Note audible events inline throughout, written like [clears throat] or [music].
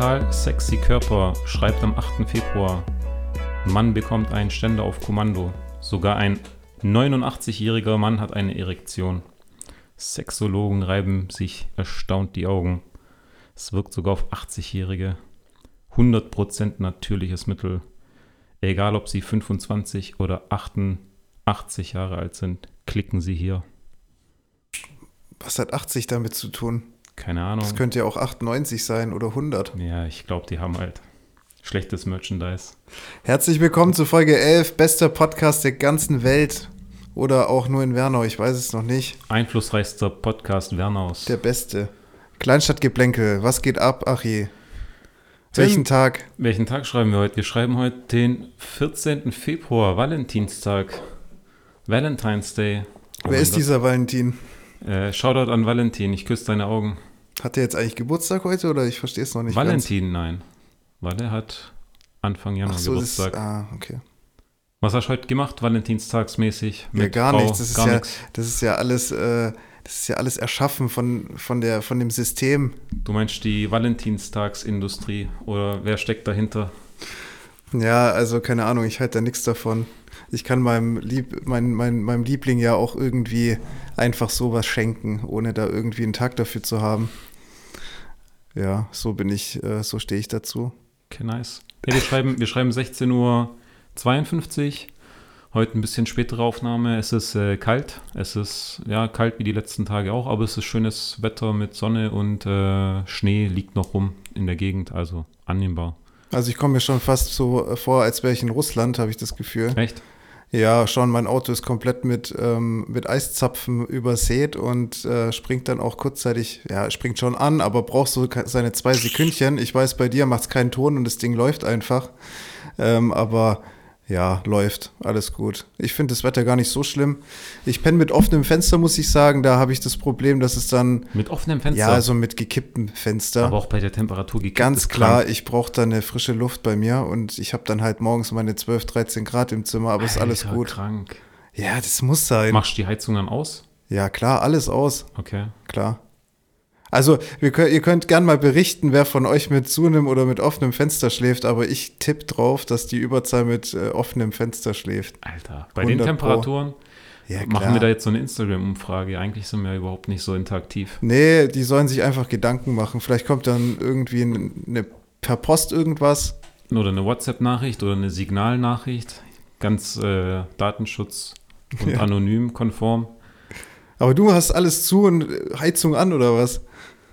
Total sexy Körper schreibt am 8. Februar. Mann bekommt einen Ständer auf Kommando. Sogar ein 89-jähriger Mann hat eine Erektion. Sexologen reiben sich erstaunt die Augen. Es wirkt sogar auf 80-Jährige. 100% natürliches Mittel. Egal ob sie 25 oder 88 Jahre alt sind, klicken sie hier. Was hat 80 damit zu tun? Keine Ahnung. Das könnte ja auch 98 sein oder 100. Ja, ich glaube, die haben halt schlechtes Merchandise. Herzlich willkommen zu Folge 11, bester Podcast der ganzen Welt. Oder auch nur in Wernau, ich weiß es noch nicht. Einflussreichster Podcast Wernaus. Der beste. Kleinstadtgeplänkel, was geht ab, Achi? Welchen Tag? Welchen Tag schreiben wir heute? Wir schreiben heute den 14. Februar, Valentinstag. Valentine's Day. Oh Wer ist Gott. dieser Valentin? Äh, Shoutout an Valentin, ich küsse deine Augen. Hat er jetzt eigentlich Geburtstag heute oder ich verstehe es noch nicht Valentin, nein. Weil er hat Anfang Januar ganz? So, Geburtstag. ah, okay. Was hast du heute gemacht, Valentinstagsmäßig? Ja, gar Frau? nichts. Das ist gar ja, nichts. das ist ja alles, äh, das ist ja alles erschaffen von, von, der, von dem System. Du meinst die Valentinstagsindustrie oder wer steckt dahinter? Ja, also keine Ahnung, ich halte da nichts davon. Ich kann meinem, Lieb, mein, mein, meinem Liebling ja auch irgendwie einfach sowas schenken, ohne da irgendwie einen Tag dafür zu haben. Ja, so bin ich, äh, so stehe ich dazu. Okay, nice. Ja, wir, schreiben, wir schreiben 16.52 Uhr. Heute ein bisschen spätere Aufnahme. Es ist äh, kalt. Es ist ja kalt wie die letzten Tage auch, aber es ist schönes Wetter mit Sonne und äh, Schnee liegt noch rum in der Gegend, also annehmbar. Also ich komme mir schon fast so äh, vor, als wäre ich in Russland, habe ich das Gefühl. Echt? Ja, schon, mein Auto ist komplett mit, ähm, mit Eiszapfen übersät und äh, springt dann auch kurzzeitig, ja, springt schon an, aber braucht so seine zwei Sekündchen. Ich weiß, bei dir macht es keinen Ton und das Ding läuft einfach. Ähm, aber ja, läuft, alles gut. Ich finde das Wetter gar nicht so schlimm. Ich penne mit offenem Fenster, muss ich sagen. Da habe ich das Problem, dass es dann, Mit offenem Fenster. ja, also mit gekipptem Fenster. aber auch bei der Temperatur gekippt Ganz klar, ich brauche da eine frische Luft bei mir und ich habe dann halt morgens meine 12, 13 Grad im Zimmer, aber ist alles Alter, gut. krank. Ja, das muss sein. Machst du die Heizung dann aus? Ja, klar, alles aus, Okay. klar. Also, könnt, ihr könnt gern mal berichten, wer von euch mit zu einem oder mit offenem Fenster schläft, aber ich tippe drauf, dass die Überzahl mit äh, offenem Fenster schläft. Alter, bei den 100 Pro. Temperaturen Ja, machen wir da jetzt so eine Instagram-Umfrage. Eigentlich sind wir überhaupt nicht so interaktiv. Nee, die sollen sich einfach Gedanken machen. Vielleicht kommt dann irgendwie eine, per Post irgendwas. Oder eine WhatsApp-Nachricht oder eine Signalnachricht. Ganz äh, Datenschutz und Ja. anonym konform. Aber du hast alles zu und äh, Heizung an oder was?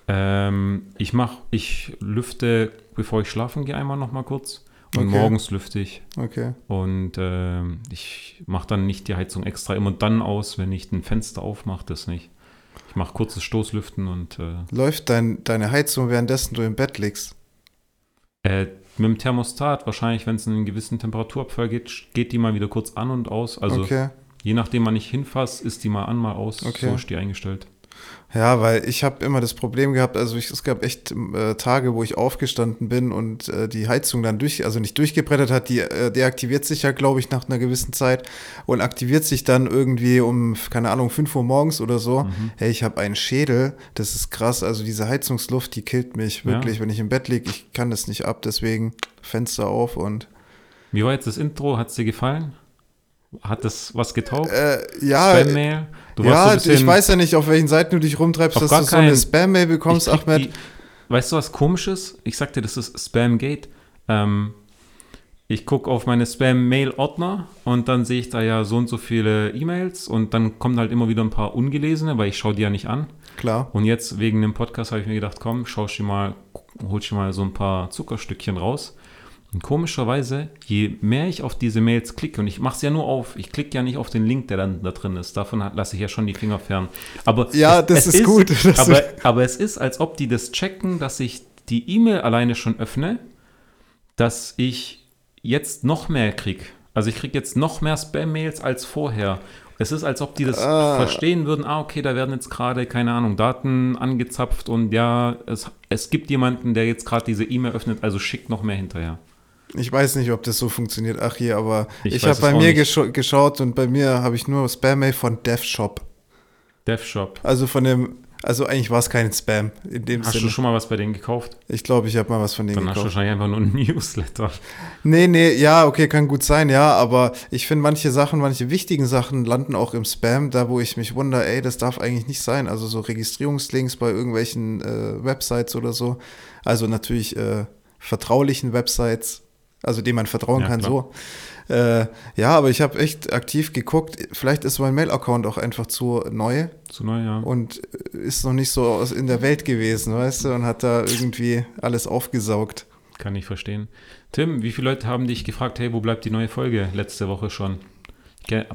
Ähm, ich mach, ich lüfte, bevor ich schlafen gehe, einmal noch mal kurz. Und Okay. morgens lüfte ich. Okay. Und ähm, ich mache dann nicht die Heizung extra immer dann aus, wenn ich ein Fenster aufmache, das nicht. Ich mache kurzes Stoßlüften und äh, Läuft dein, deine Heizung, währenddessen du im Bett liegst? äh, mit dem Thermostat, wahrscheinlich, wenn es in einen gewissen Temperaturabfall geht, geht die mal wieder kurz an und aus. Also okay. je nachdem, wann ich hinfasse, ist die mal an, mal aus. Okay. So ist die eingestellt. Ja, weil ich habe immer das Problem gehabt, also ich, es gab echt äh, Tage, wo ich aufgestanden bin und äh, die Heizung dann durch, also nicht durchgebrettert hat, die äh, deaktiviert sich ja, glaube ich, nach einer gewissen Zeit und aktiviert sich dann irgendwie um, keine Ahnung, 5 Uhr morgens oder so. Mhm. Hey, ich habe einen Schädel, das ist krass, also diese Heizungsluft, die killt mich Ja. wirklich, wenn ich im Bett liege, ich kann das nicht ab, deswegen Fenster auf und Wie war jetzt das Intro? Hat es dir gefallen? Hat das was getaugt? äh, ja, Spam-Mail? Ja, so ich weiß ja nicht, auf welchen Seiten du dich rumtreibst, dass du so eine. Spam-Mail bekommst, Ahmed. Die, weißt du, was komisches? Ich sagte, das ist Spamgate. Ähm, ich gucke auf meine Spam-Mail-Ordner und dann sehe ich da ja so und so viele E-Mails und dann kommen halt immer wieder ein paar ungelesene, weil ich schaue die ja nicht an. Klar. Und jetzt wegen dem Podcast habe ich mir gedacht, komm, schau dir mal, holst dir mal so ein paar Zuckerstückchen raus. Und komischerweise, je mehr ich auf diese Mails klicke, und ich mache es ja nur auf, ich klicke ja nicht auf den Link, der dann da drin ist, davon lasse ich ja schon die Finger fern. Aber Ja, das ist gut, [laughs] dass aber, aber es ist, als ob die das checken, dass ich die E-Mail alleine schon öffne, dass ich jetzt noch mehr kriege. Also ich kriege jetzt noch mehr Spam-Mails als vorher. Es ist, als ob die das Ah. verstehen würden, ah, okay, da werden jetzt gerade, keine Ahnung, Daten angezapft und ja, es, es gibt jemanden, der jetzt gerade diese E-Mail öffnet, also schickt noch mehr hinterher. Ich weiß nicht, ob das so funktioniert, ach hier, aber Ich ich, habe bei mir gescha geschaut und bei mir habe ich nur Spam-Mail von DevShop. DevShop. Also von dem, Also eigentlich war es kein Spam in dem Hast Sinne. du schon mal was bei denen gekauft? ich glaube, ich habe mal was von denen Dann hast du gekauft. wahrscheinlich einfach nur ein [laughs] Newsletter. Nee, nee, ja, okay, kann gut sein, ja, aber ich finde manche Sachen, manche wichtigen Sachen landen auch im Spam, da wo ich mich wundere, ey, das darf eigentlich nicht sein. Also so Registrierungslinks bei irgendwelchen äh, Websites oder so. Also natürlich äh, vertraulichen Websites, also denen man vertrauen Ja, kann, klar. so. Äh, ja, aber ich habe echt aktiv geguckt. Vielleicht ist mein Mail-Account auch einfach zu neu Zu neu, ja. und ist noch nicht so aus in der Welt gewesen, weißt du, und hat da irgendwie alles aufgesaugt. Kann ich verstehen. Tim, wie viele Leute haben dich gefragt, hey, wo bleibt die neue Folge letzte Woche schon?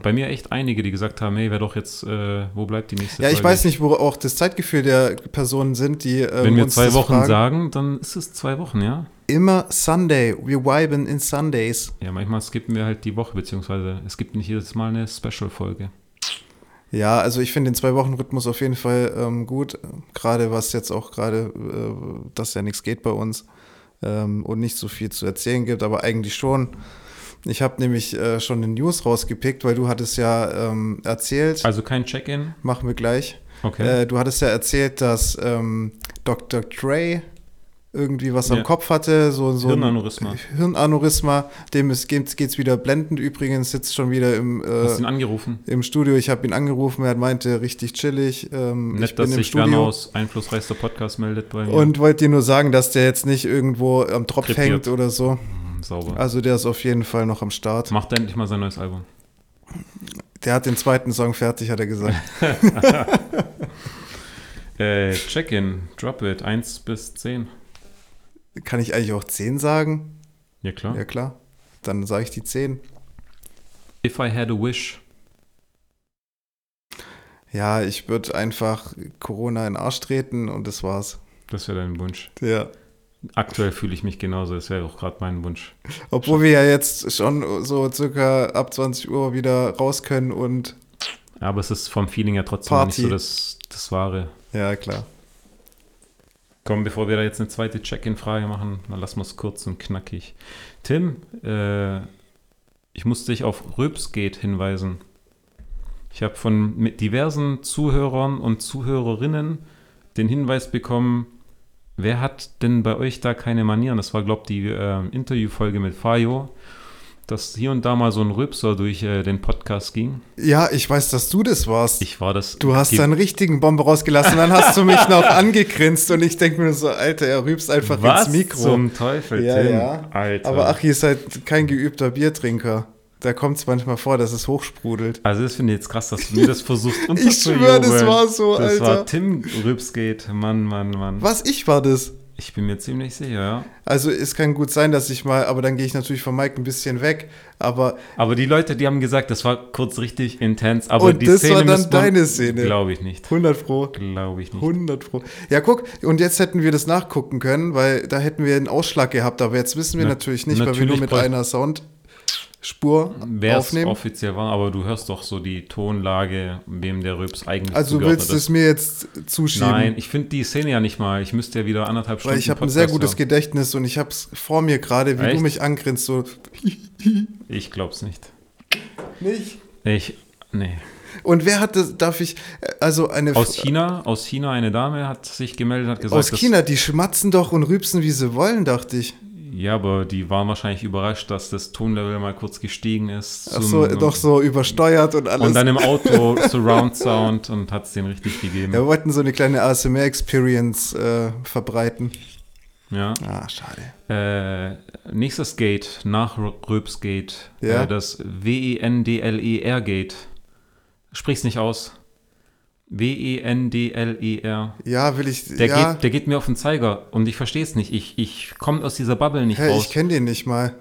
Bei mir echt einige, die gesagt haben, hey, wer doch jetzt, äh, wo bleibt die nächste Ja, Folge? ich weiß nicht, wo auch das Zeitgefühl der Personen sind, die ähm, Wenn wir zwei Wochen fragen. sagen, dann ist es zwei Wochen, ja? Immer Sunday. Wir viben in Sundays. Ja, manchmal skippen wir halt die Woche, beziehungsweise es gibt nicht jedes Mal eine Special-Folge. Ja, also ich finde den Zwei-Wochen-Rhythmus auf jeden Fall ähm, gut. Gerade was jetzt auch gerade, äh, dass ja nichts geht bei uns ähm, und nicht so viel zu erzählen gibt, aber eigentlich schon. Ich habe nämlich äh, schon eine News rausgepickt, weil du hattest ja ähm, erzählt, Also kein Check-in? machen wir gleich. Okay. Äh, du hattest ja erzählt, dass ähm, Dr. Dre irgendwie was Ja. am Kopf hatte, so, so ein Hirnaneurysma. Hirnaneurysma, dem ist, geht's, wieder blendend. Übrigens sitzt schon wieder im, Hast du ihn äh, angerufen? im Studio. Ich habe ihn angerufen, er meinte richtig chillig. Ähm, ich Nett, bin dass im sich Studio aus einflussreichster Podcast meldet bei mir. und wollte dir nur sagen, dass der jetzt nicht irgendwo am Tropf Krepiert. hängt oder so. Hm, Sauber. Also der ist auf jeden Fall noch am Start. Macht er endlich mal sein neues Album. Der hat den zweiten Song fertig, hat er gesagt. [laughs] Äh, Check-in, Drop It, 1 bis 10. Kann ich eigentlich auch 10 sagen? Ja, klar. Ja klar. Dann sage ich die 10. If I had a wish. Ja, ich würde einfach Corona in den Arsch treten und das war's. Das wäre dein Wunsch. Ja. Aktuell fühle ich mich genauso. Das wäre auch gerade mein Wunsch. Obwohl wir ja jetzt schon so circa ab 20 Uhr wieder raus können und Ja, aber es ist vom Feeling ja trotzdem noch nicht Party. so das, das Wahre. ja, klar. Komm, bevor wir da jetzt eine zweite Check-in-Frage machen, dann lassen wir es kurz und knackig. Tim, äh, ich muss dich auf Röpsgate hinweisen. Ich habe von diversen Zuhörern und Zuhörerinnen den Hinweis bekommen, wer hat denn bei euch da keine Manieren? Das war, glaube ich, die äh, Interviewfolge mit Fayo, dass hier und da mal so ein Röpser durch äh, den Podcast ging. Ja, ich weiß, dass du das warst. Ich war das. du hast die- da einen richtigen Bombe rausgelassen, dann hast du mich noch [laughs] angegrinst und ich denke mir so, Alter, er rübst einfach Was ins Mikro. zum Teufel, Ja, Tim? ja. Alter. Aber Achi ist halt kein geübter Biertrinker. Da kommt es manchmal vor, dass es hochsprudelt. Also das finde ich jetzt krass, dass du mir das versuchst [laughs] Ich schwör, das war so, Das Alter. war Tim Rübsgate. Mann, Mann, Mann. Was, ich war das? Ich bin mir ziemlich sicher, ja. Also es kann gut sein, dass ich mal, aber dann gehe ich natürlich von Mike ein bisschen weg. Aber Aber die Leute, die haben gesagt, das war kurz richtig intens. Aber Und die das Szene war dann deine Szene. Glaube ich nicht. 100 Pro. Glaube ich nicht. 100 Pro. Ja, guck, und jetzt hätten wir das nachgucken können, weil da hätten wir einen Ausschlag gehabt, aber jetzt wissen wir Na- natürlich nicht, weil wir natürlich nur mit einer Soundspur Wer aufnehmen. offiziell war, aber du hörst doch so die Tonlage, wem der Rübs eigentlich Also zugehört willst du es mir jetzt zuschieben? Nein, ich finde die Szene ja nicht mal. Ich müsste ja wieder anderthalb Stunden Weil ich habe ein sehr gutes hören. Gedächtnis und ich habe es vor mir gerade, wie Echt? du mich angrinst, so Ich glaub's nicht. nicht. Ich, nee. Und wer hat das, darf ich, also eine Aus China, aus China eine Dame hat sich gemeldet, hat gesagt, aus China, die schmatzen doch und rübsen, wie sie wollen, dachte ich. Ja, aber die waren wahrscheinlich überrascht, dass das Tonlevel mal kurz gestiegen ist. Ach zum- so, doch so übersteuert und alles. Und dann im Auto [laughs] Surround Sound und hat es den richtig gegeben. ja, wir wollten so eine kleine ASMR-Experience äh, verbreiten. Ja. Ah, schade. Äh, nächstes Gate nach R- Röpsgate. Ja. Äh, das W-E-N-D-L-E-R-Gate. Sprich's nicht aus. W-E-N-D-L-E-R. Ja, will ich, Der, ja, geht, der geht mir auf den Zeiger und ich verstehe es nicht. Ich, ich komme aus dieser Bubble nicht hä, raus. ich kenne den nicht mal.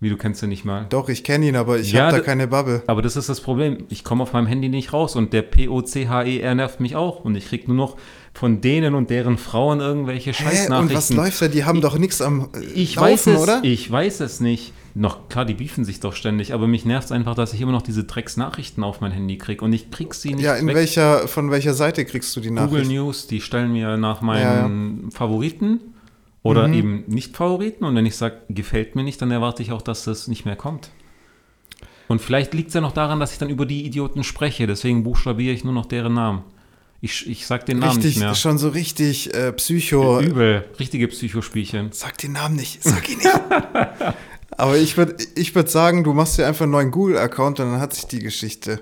Wie, du kennst ihn nicht mal. Doch, ich kenne ihn, aber ich Ja, habe da keine Bubble. Aber das ist das Problem. Ich komme auf meinem Handy nicht raus und der P-O-C-H-E-R nervt mich auch. Und ich krieg nur noch von denen und deren Frauen irgendwelche Hä, Scheißnachrichten. und was läuft da? Die haben doch nichts am äh, Ich Laufen, weiß es, oder? ich weiß es nicht. Noch klar, die beefen sich doch ständig, aber mich nervt einfach, dass ich immer noch diese Drecksnachrichten auf mein Handy kriege und ich krieg sie nicht ja, in weg. welcher, von welcher Seite kriegst du die Google Nachricht? News, die stellen mir nach meinen Favoriten oder Mhm. eben nicht Favoriten und wenn ich sage, gefällt mir nicht, dann erwarte ich auch, dass das nicht mehr kommt. Und vielleicht liegt es ja noch daran, dass ich dann über die Idioten spreche, deswegen buchstabiere ich nur noch deren Namen. Ich, ich sag den Namen Richtig, nicht mehr. schon so richtig äh, Psycho. Übel, richtige Psychospielchen. Sag den Namen nicht, sag ihn nicht. [laughs] Aber ich würde ich würd sagen, du machst dir einfach einen neuen Google-Account und dann hat sich die Geschichte.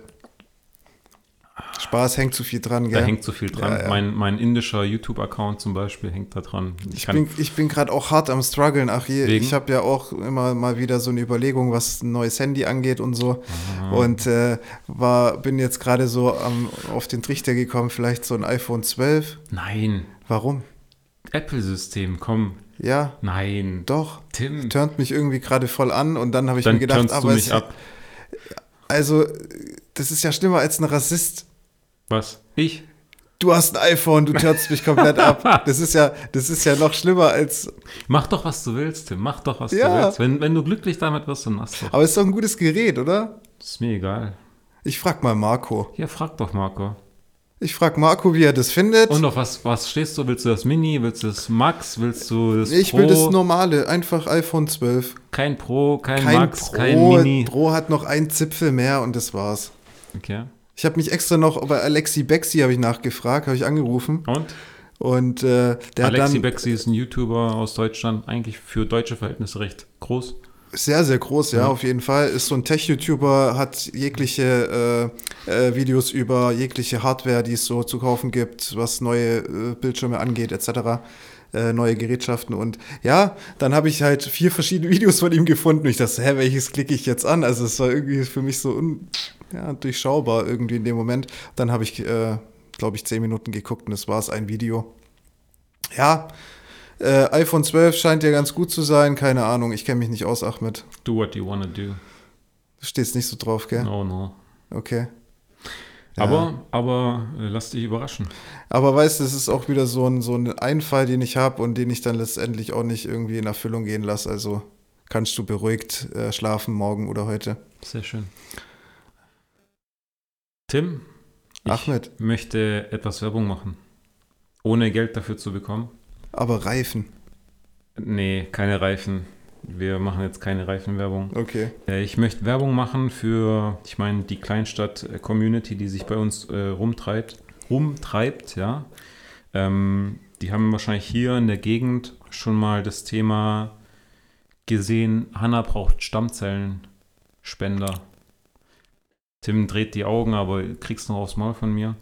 Spaß hängt zu viel dran, gell? Da hängt so viel dran. Ja, ja. Mein, mein indischer YouTube-Account zum Beispiel hängt da dran. Ich, Ich kann, bin, ich bin gerade auch hart am struggeln. Ach je, Wegen? ich habe ja auch immer mal wieder so eine Überlegung, was ein neues Handy angeht und so. Ah. Und äh, war, bin jetzt gerade so am, auf den Trichter gekommen, vielleicht so ein iPhone 12. nein, Warum? Apple-System, komm. Ja, Nein. doch. Tim, Turnt mich irgendwie gerade voll an und dann habe ich dann mir gedacht, turnst du aber mich es, ab. also das ist ja schlimmer als ein Rassist. Was? Ich? Du hast ein iPhone, du turnst mich komplett ab. [laughs] Das ist ja, das ist ja noch schlimmer als. Mach doch, was du willst, Tim. Mach doch, was Ja. du willst. Wenn, wenn du glücklich damit wirst, dann machst du. Aber es ist doch ein gutes Gerät, oder? Ist mir egal. Ich frag mal Marco. Ja, frag doch, Marco. Ich frag Marco, wie er das findet. Und auf was, was stehst du? Willst du das Mini? Willst du das Max? Willst du das ich Pro? will das normale, einfach iPhone 12. kein Pro, kein, Kein Max, Pro. kein Mini. Pro hat noch einen Zipfel mehr und das war's. Okay. Ich habe mich extra noch bei Alexi Bexi habe ich nachgefragt, habe ich angerufen Und? und äh, der Alexi hat dann Bexi ist ein YouTuber aus Deutschland, eigentlich für deutsche Verhältnisse recht groß. Sehr sehr groß, ja, Ja. auf jeden Fall. Ist so ein Tech-YouTuber, hat jegliche äh, äh, Videos über jegliche Hardware, die es so zu kaufen gibt, was neue äh, Bildschirme angeht, etc. Äh, neue Gerätschaften und ja, dann habe ich halt vier verschiedene [laughs] Videos von ihm gefunden und ich dachte, hä, welches klicke ich jetzt an? Also es war irgendwie für mich so un, ja, durchschaubar irgendwie in dem Moment. Dann habe ich, äh, glaube ich, zehn Minuten geguckt und das war es, ein Video. Ja, äh, iPhone 12 scheint ja ganz gut zu sein, keine Ahnung, ich kenne mich nicht aus, Ahmed. Do what you wanna do. Du stehst nicht so drauf, gell? No, no. Okay. Ja. Aber, aber äh, lass dich überraschen. Aber weißt du, es ist auch wieder so ein, so ein Einfall, den ich habe und den ich dann letztendlich auch nicht irgendwie in Erfüllung gehen lasse. Also kannst du beruhigt äh, schlafen morgen oder heute. Sehr schön. Tim, ich Ahmed. möchte etwas Werbung machen. Ohne Geld dafür zu bekommen. Aber Reifen. Nee, keine Reifen. Wir machen jetzt keine Reifenwerbung. Okay. Ich möchte Werbung machen für, ich meine, die Kleinstadt-Community, die sich bei uns äh, rumtreibt, rumtreibt, ja. Ähm, die haben wahrscheinlich hier in der Gegend schon mal das Thema gesehen, Hanna braucht Stammzellenspender. Tim dreht die Augen, aber kriegst noch aufs Maul von mir.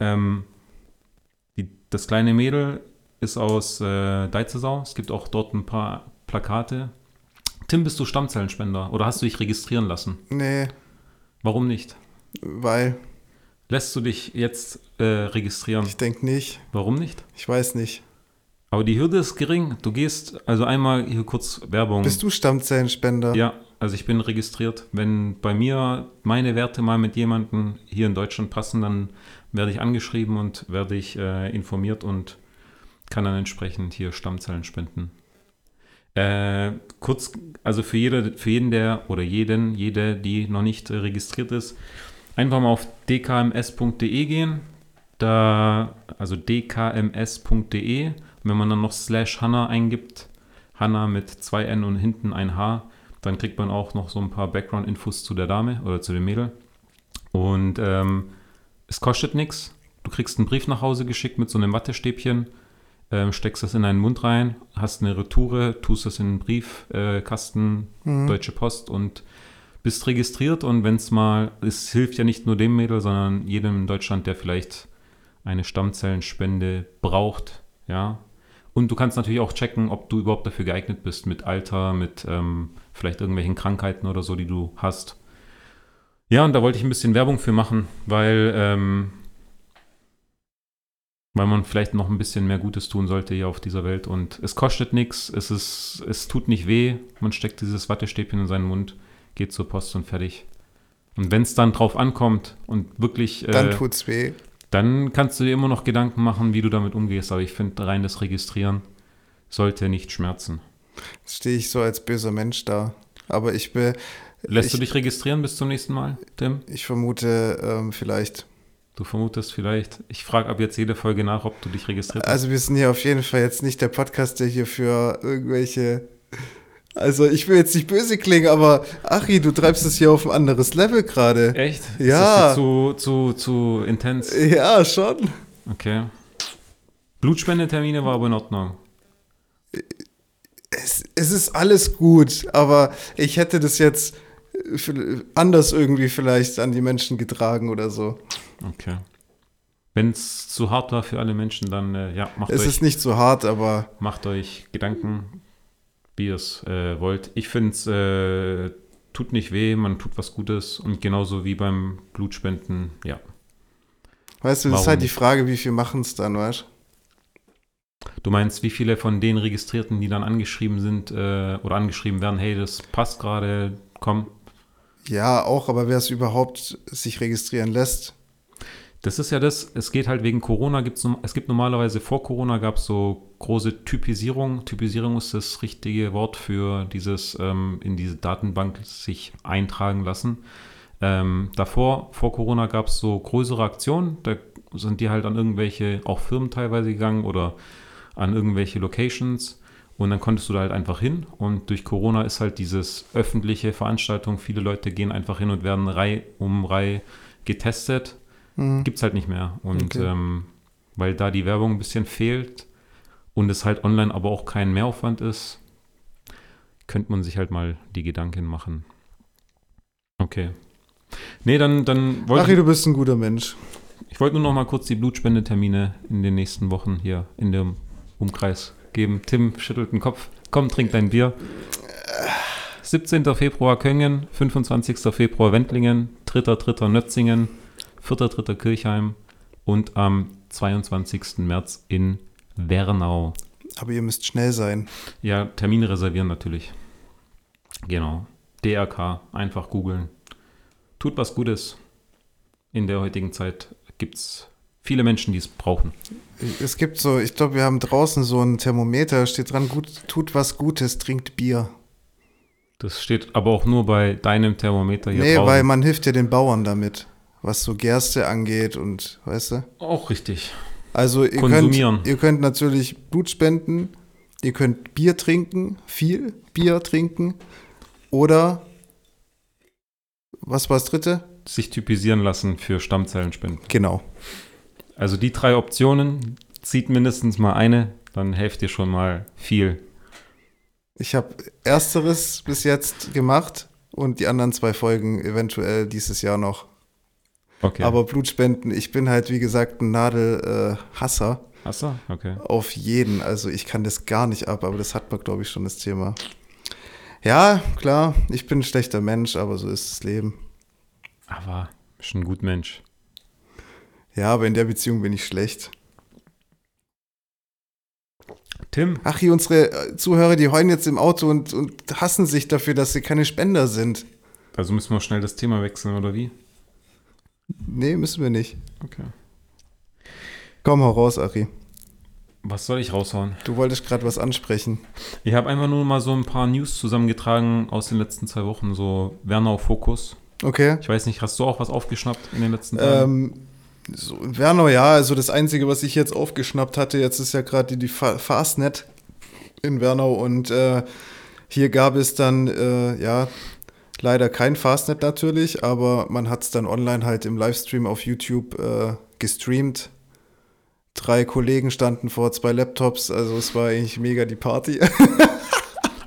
Ähm, die, das kleine Mädel ist aus äh, Deizesau. Es gibt auch dort ein paar Plakate. Tim, bist du Stammzellenspender oder hast du dich registrieren lassen? Nee, Warum nicht? weil Lässt du dich jetzt äh, registrieren? ich denke nicht. Warum nicht? Ich weiß nicht. Aber die Hürde ist gering. Du gehst, also einmal hier kurz Werbung. Bist du Stammzellenspender? Ja, also ich bin registriert. Wenn bei mir meine Werte mal mit jemandem hier in Deutschland passen, dann werde ich angeschrieben und werde ich äh, informiert und kann dann entsprechend hier Stammzellen spenden. Äh, kurz, also für, jede, für jeden, der oder jeden, jede, die noch nicht äh, registriert ist, einfach mal auf dkms.de gehen. Da, also dkms.de. Wenn man dann noch slash Hanna eingibt, Hanna mit zwei N und hinten ein H, dann kriegt man auch noch so ein paar Background-Infos zu der Dame oder zu dem Mädel. Und ähm, es kostet nichts. Du kriegst einen Brief nach Hause geschickt mit so einem Wattestäbchen, ähm, steckst das in deinen Mund rein, hast eine Retoure, tust das in einen Briefkasten, äh, Mhm. Deutsche Post und bist registriert. Und wenn es mal, es hilft ja nicht nur dem Mädel, sondern jedem in Deutschland, der vielleicht eine Stammzellenspende braucht, ja. Und du kannst natürlich auch checken, ob du überhaupt dafür geeignet bist, mit Alter, mit ähm, vielleicht irgendwelchen Krankheiten oder so, die du hast. Ja, und da wollte ich ein bisschen Werbung für machen, weil, ähm, weil man vielleicht noch ein bisschen mehr Gutes tun sollte hier auf dieser Welt. Und es kostet nichts, es ist, es tut nicht weh. Man steckt dieses Wattestäbchen in seinen Mund, geht zur Post und fertig. Und wenn es dann drauf ankommt und wirklich, Dann äh, tut's weh. dann kannst du dir immer noch Gedanken machen, wie du damit umgehst. Aber ich finde, rein das Registrieren sollte nicht schmerzen. Jetzt stehe ich so als böser Mensch da. Aber ich will, Lässt ich, du dich registrieren bis zum nächsten Mal, Tim? ich vermute ähm, vielleicht. Du vermutest vielleicht. Ich frage ab jetzt jede Folge nach, ob du dich registriert hast. Also wir sind hier auf jeden Fall jetzt nicht der Podcast, der hier für irgendwelche. Also ich will jetzt nicht böse klingen, aber Achi, du treibst es hier auf ein anderes Level gerade. Echt? Ja. Ist das zu, zu, zu intens? Ja, schon. Okay. Blutspendetermine war aber in Ordnung. Es, es ist alles gut, aber ich hätte das jetzt anders irgendwie vielleicht an die Menschen getragen oder so. Okay. Wenn es zu hart war für alle Menschen, dann äh, ja, macht Es euch, ist nicht so hart, aber macht euch Gedanken, wie ihr es äh, wollt. Ich finde es äh, tut nicht weh, man tut was Gutes und genauso wie beim Blutspenden, ja. weißt du, das ist halt die? Frage, wie viel machen es dann, weißt du? Du meinst, wie viele von den Registrierten, die dann angeschrieben sind äh, oder angeschrieben werden, hey, das passt gerade, komm. Ja, auch, aber wer es überhaupt sich registrieren lässt, Das ist ja das, es geht halt wegen Corona, gibt's, es gibt normalerweise vor Corona gab es so große Typisierung. Typisierung ist das richtige Wort für dieses ähm, in diese Datenbank sich eintragen lassen. Ähm, davor, vor Corona gab es so größere Aktionen, da sind die halt an irgendwelche, auch Firmen teilweise gegangen oder an irgendwelche Locations und dann konntest du da halt einfach hin und durch Corona ist halt dieses öffentliche Veranstaltung, viele Leute gehen einfach hin und werden Reihe um Reihe getestet hm, gibt es halt nicht mehr. Und Okay. ähm, weil da die Werbung ein bisschen fehlt und es halt online aber auch kein Mehraufwand ist, könnte man sich halt mal die Gedanken machen. Okay. Nee, dann, dann wollte ich, du bist ein guter Mensch. ich wollte nur noch mal kurz die Blutspendetermine in den nächsten Wochen hier in dem Umkreis geben. Tim schüttelt den Kopf. Komm, trink dein Bier. 17. Februar Köngen, 25. Februar Wendlingen, 3.3. Nötzingen, 4.3. Kirchheim und am 22. März in Wernau. Aber ihr müsst schnell sein. Ja, Termine reservieren natürlich. Genau. DRK, einfach googeln. Tut was Gutes. In der heutigen Zeit gibt es viele Menschen, die es brauchen. Es gibt so, ich glaube, wir haben draußen so ein Thermometer, steht dran, gut, tut was Gutes, trinkt Bier. Das steht aber auch nur bei deinem Thermometer hier nee, draußen. weil man hilft ja den Bauern damit, was so Gerste angeht und, weißt du? auch richtig. Also ihr Konsumieren. könnt, ihr könnt natürlich Blut spenden, ihr könnt Bier trinken, viel Bier trinken oder was war das dritte? Sich typisieren lassen für Stammzellenspenden. Genau. Also die drei Optionen, zieht mindestens mal eine, dann helft ihr schon mal viel. Ich habe ersteres bis jetzt gemacht und die anderen zwei Folgen eventuell dieses Jahr noch. Okay. Aber Blutspenden, ich bin halt wie gesagt ein Nadelhasser Achso, okay. auf jeden. Also ich kann das gar nicht ab, aber das hat man glaube ich schon das Thema. Ja, klar, ich bin ein schlechter Mensch, aber so ist das Leben. Aber ist ein gut Mensch. Ja, aber in der Beziehung bin ich schlecht. Tim, Ach, hier unsere äh, Zuhörer, die heulen jetzt im Auto und, und hassen sich dafür, dass sie keine Spender sind. also müssen wir schnell das Thema wechseln, oder wie? Nee, müssen wir nicht. Okay. Komm, hau raus, Ari. Was soll ich raushauen? Du wolltest gerade was ansprechen. Ich habe einfach nur mal so ein paar News zusammengetragen aus den letzten zwei Wochen, so Wernau Fokus. Okay. Ich weiß nicht, hast du auch was aufgeschnappt in den letzten Tagen? Ähm, so, Wernau, ja, also das Einzige, was ich jetzt aufgeschnappt hatte, jetzt ist ja gerade die, die Fa- Fastnet in Wernau und äh, hier gab es dann, äh, ja, leider kein Fastnet natürlich, aber man hat es dann online halt im Livestream auf YouTube äh, gestreamt. Drei Kollegen standen vor zwei Laptops, also es war eigentlich mega die Party. [laughs]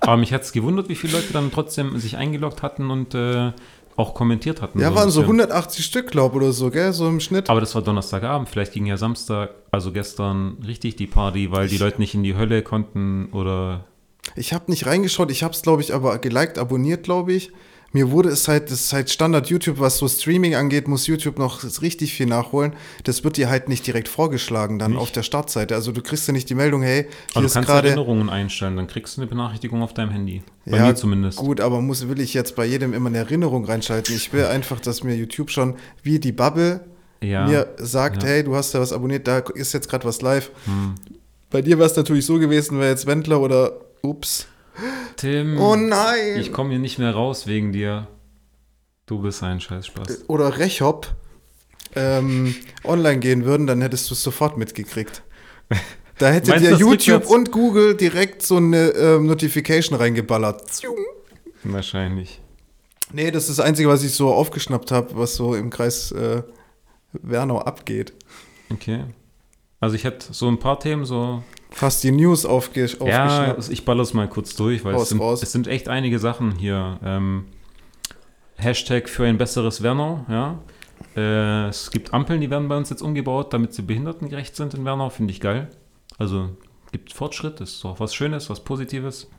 Aber mich hat es gewundert, wie viele Leute dann trotzdem sich eingeloggt hatten und äh, auch kommentiert hatten. Ja, ein waren so bisschen. 180 Stück, glaub oder so, gell, so im Schnitt. Aber das war Donnerstagabend, vielleicht ging ja Samstag, also gestern, richtig die Party, weil die Leute nicht in die Hölle konnten oder. Ich habe nicht reingeschaut, ich habe es, glaube ich, aber geliked, abonniert, glaube ich. Mir wurde es halt, das ist halt Standard YouTube, was so Streaming angeht, muss YouTube noch richtig viel nachholen. Das wird dir halt nicht direkt vorgeschlagen dann Nicht? auf der Startseite. Also du kriegst ja nicht die Meldung, hey, Aber hier du ist kannst gerade. Erinnerungen einstellen, dann kriegst du eine Benachrichtigung auf deinem Handy. Bei Ja, mir zumindest. Gut, aber muss, will ich jetzt bei jedem immer eine Erinnerung reinschalten. Ich will einfach, dass mir YouTube schon wie die Bubble Ja. mir sagt, ja. hey, du hast da was abonniert, da ist jetzt gerade was live. Hm. Bei dir wäre es natürlich so gewesen, wäre jetzt Wendler oder ups. Tim, Oh nein! ich komme hier nicht mehr raus wegen dir. Du bist ein Scheißspaß. oder Rechop ähm, online gehen würden, dann hättest du es sofort mitgekriegt. Da hätte Meinst dir YouTube und Google direkt so eine ähm, Notification reingeballert. Wahrscheinlich. Nee, das ist das Einzige, was ich so aufgeschnappt habe, was so im Kreis äh, Wernau abgeht. Okay. Also ich hätte so ein paar Themen, so Fast die News aufge Ja, aufgeschnappt. ich baller es mal kurz durch, weil Raus, es, sind, es sind echt einige Sachen hier. Ähm, Hashtag für ein besseres Wernau, ja. Äh, es gibt Ampeln, die werden bei uns jetzt umgebaut, damit sie behindertengerecht sind in Wernau, finde ich geil. Also gibt Fortschritt, ist doch was Schönes, was Positives.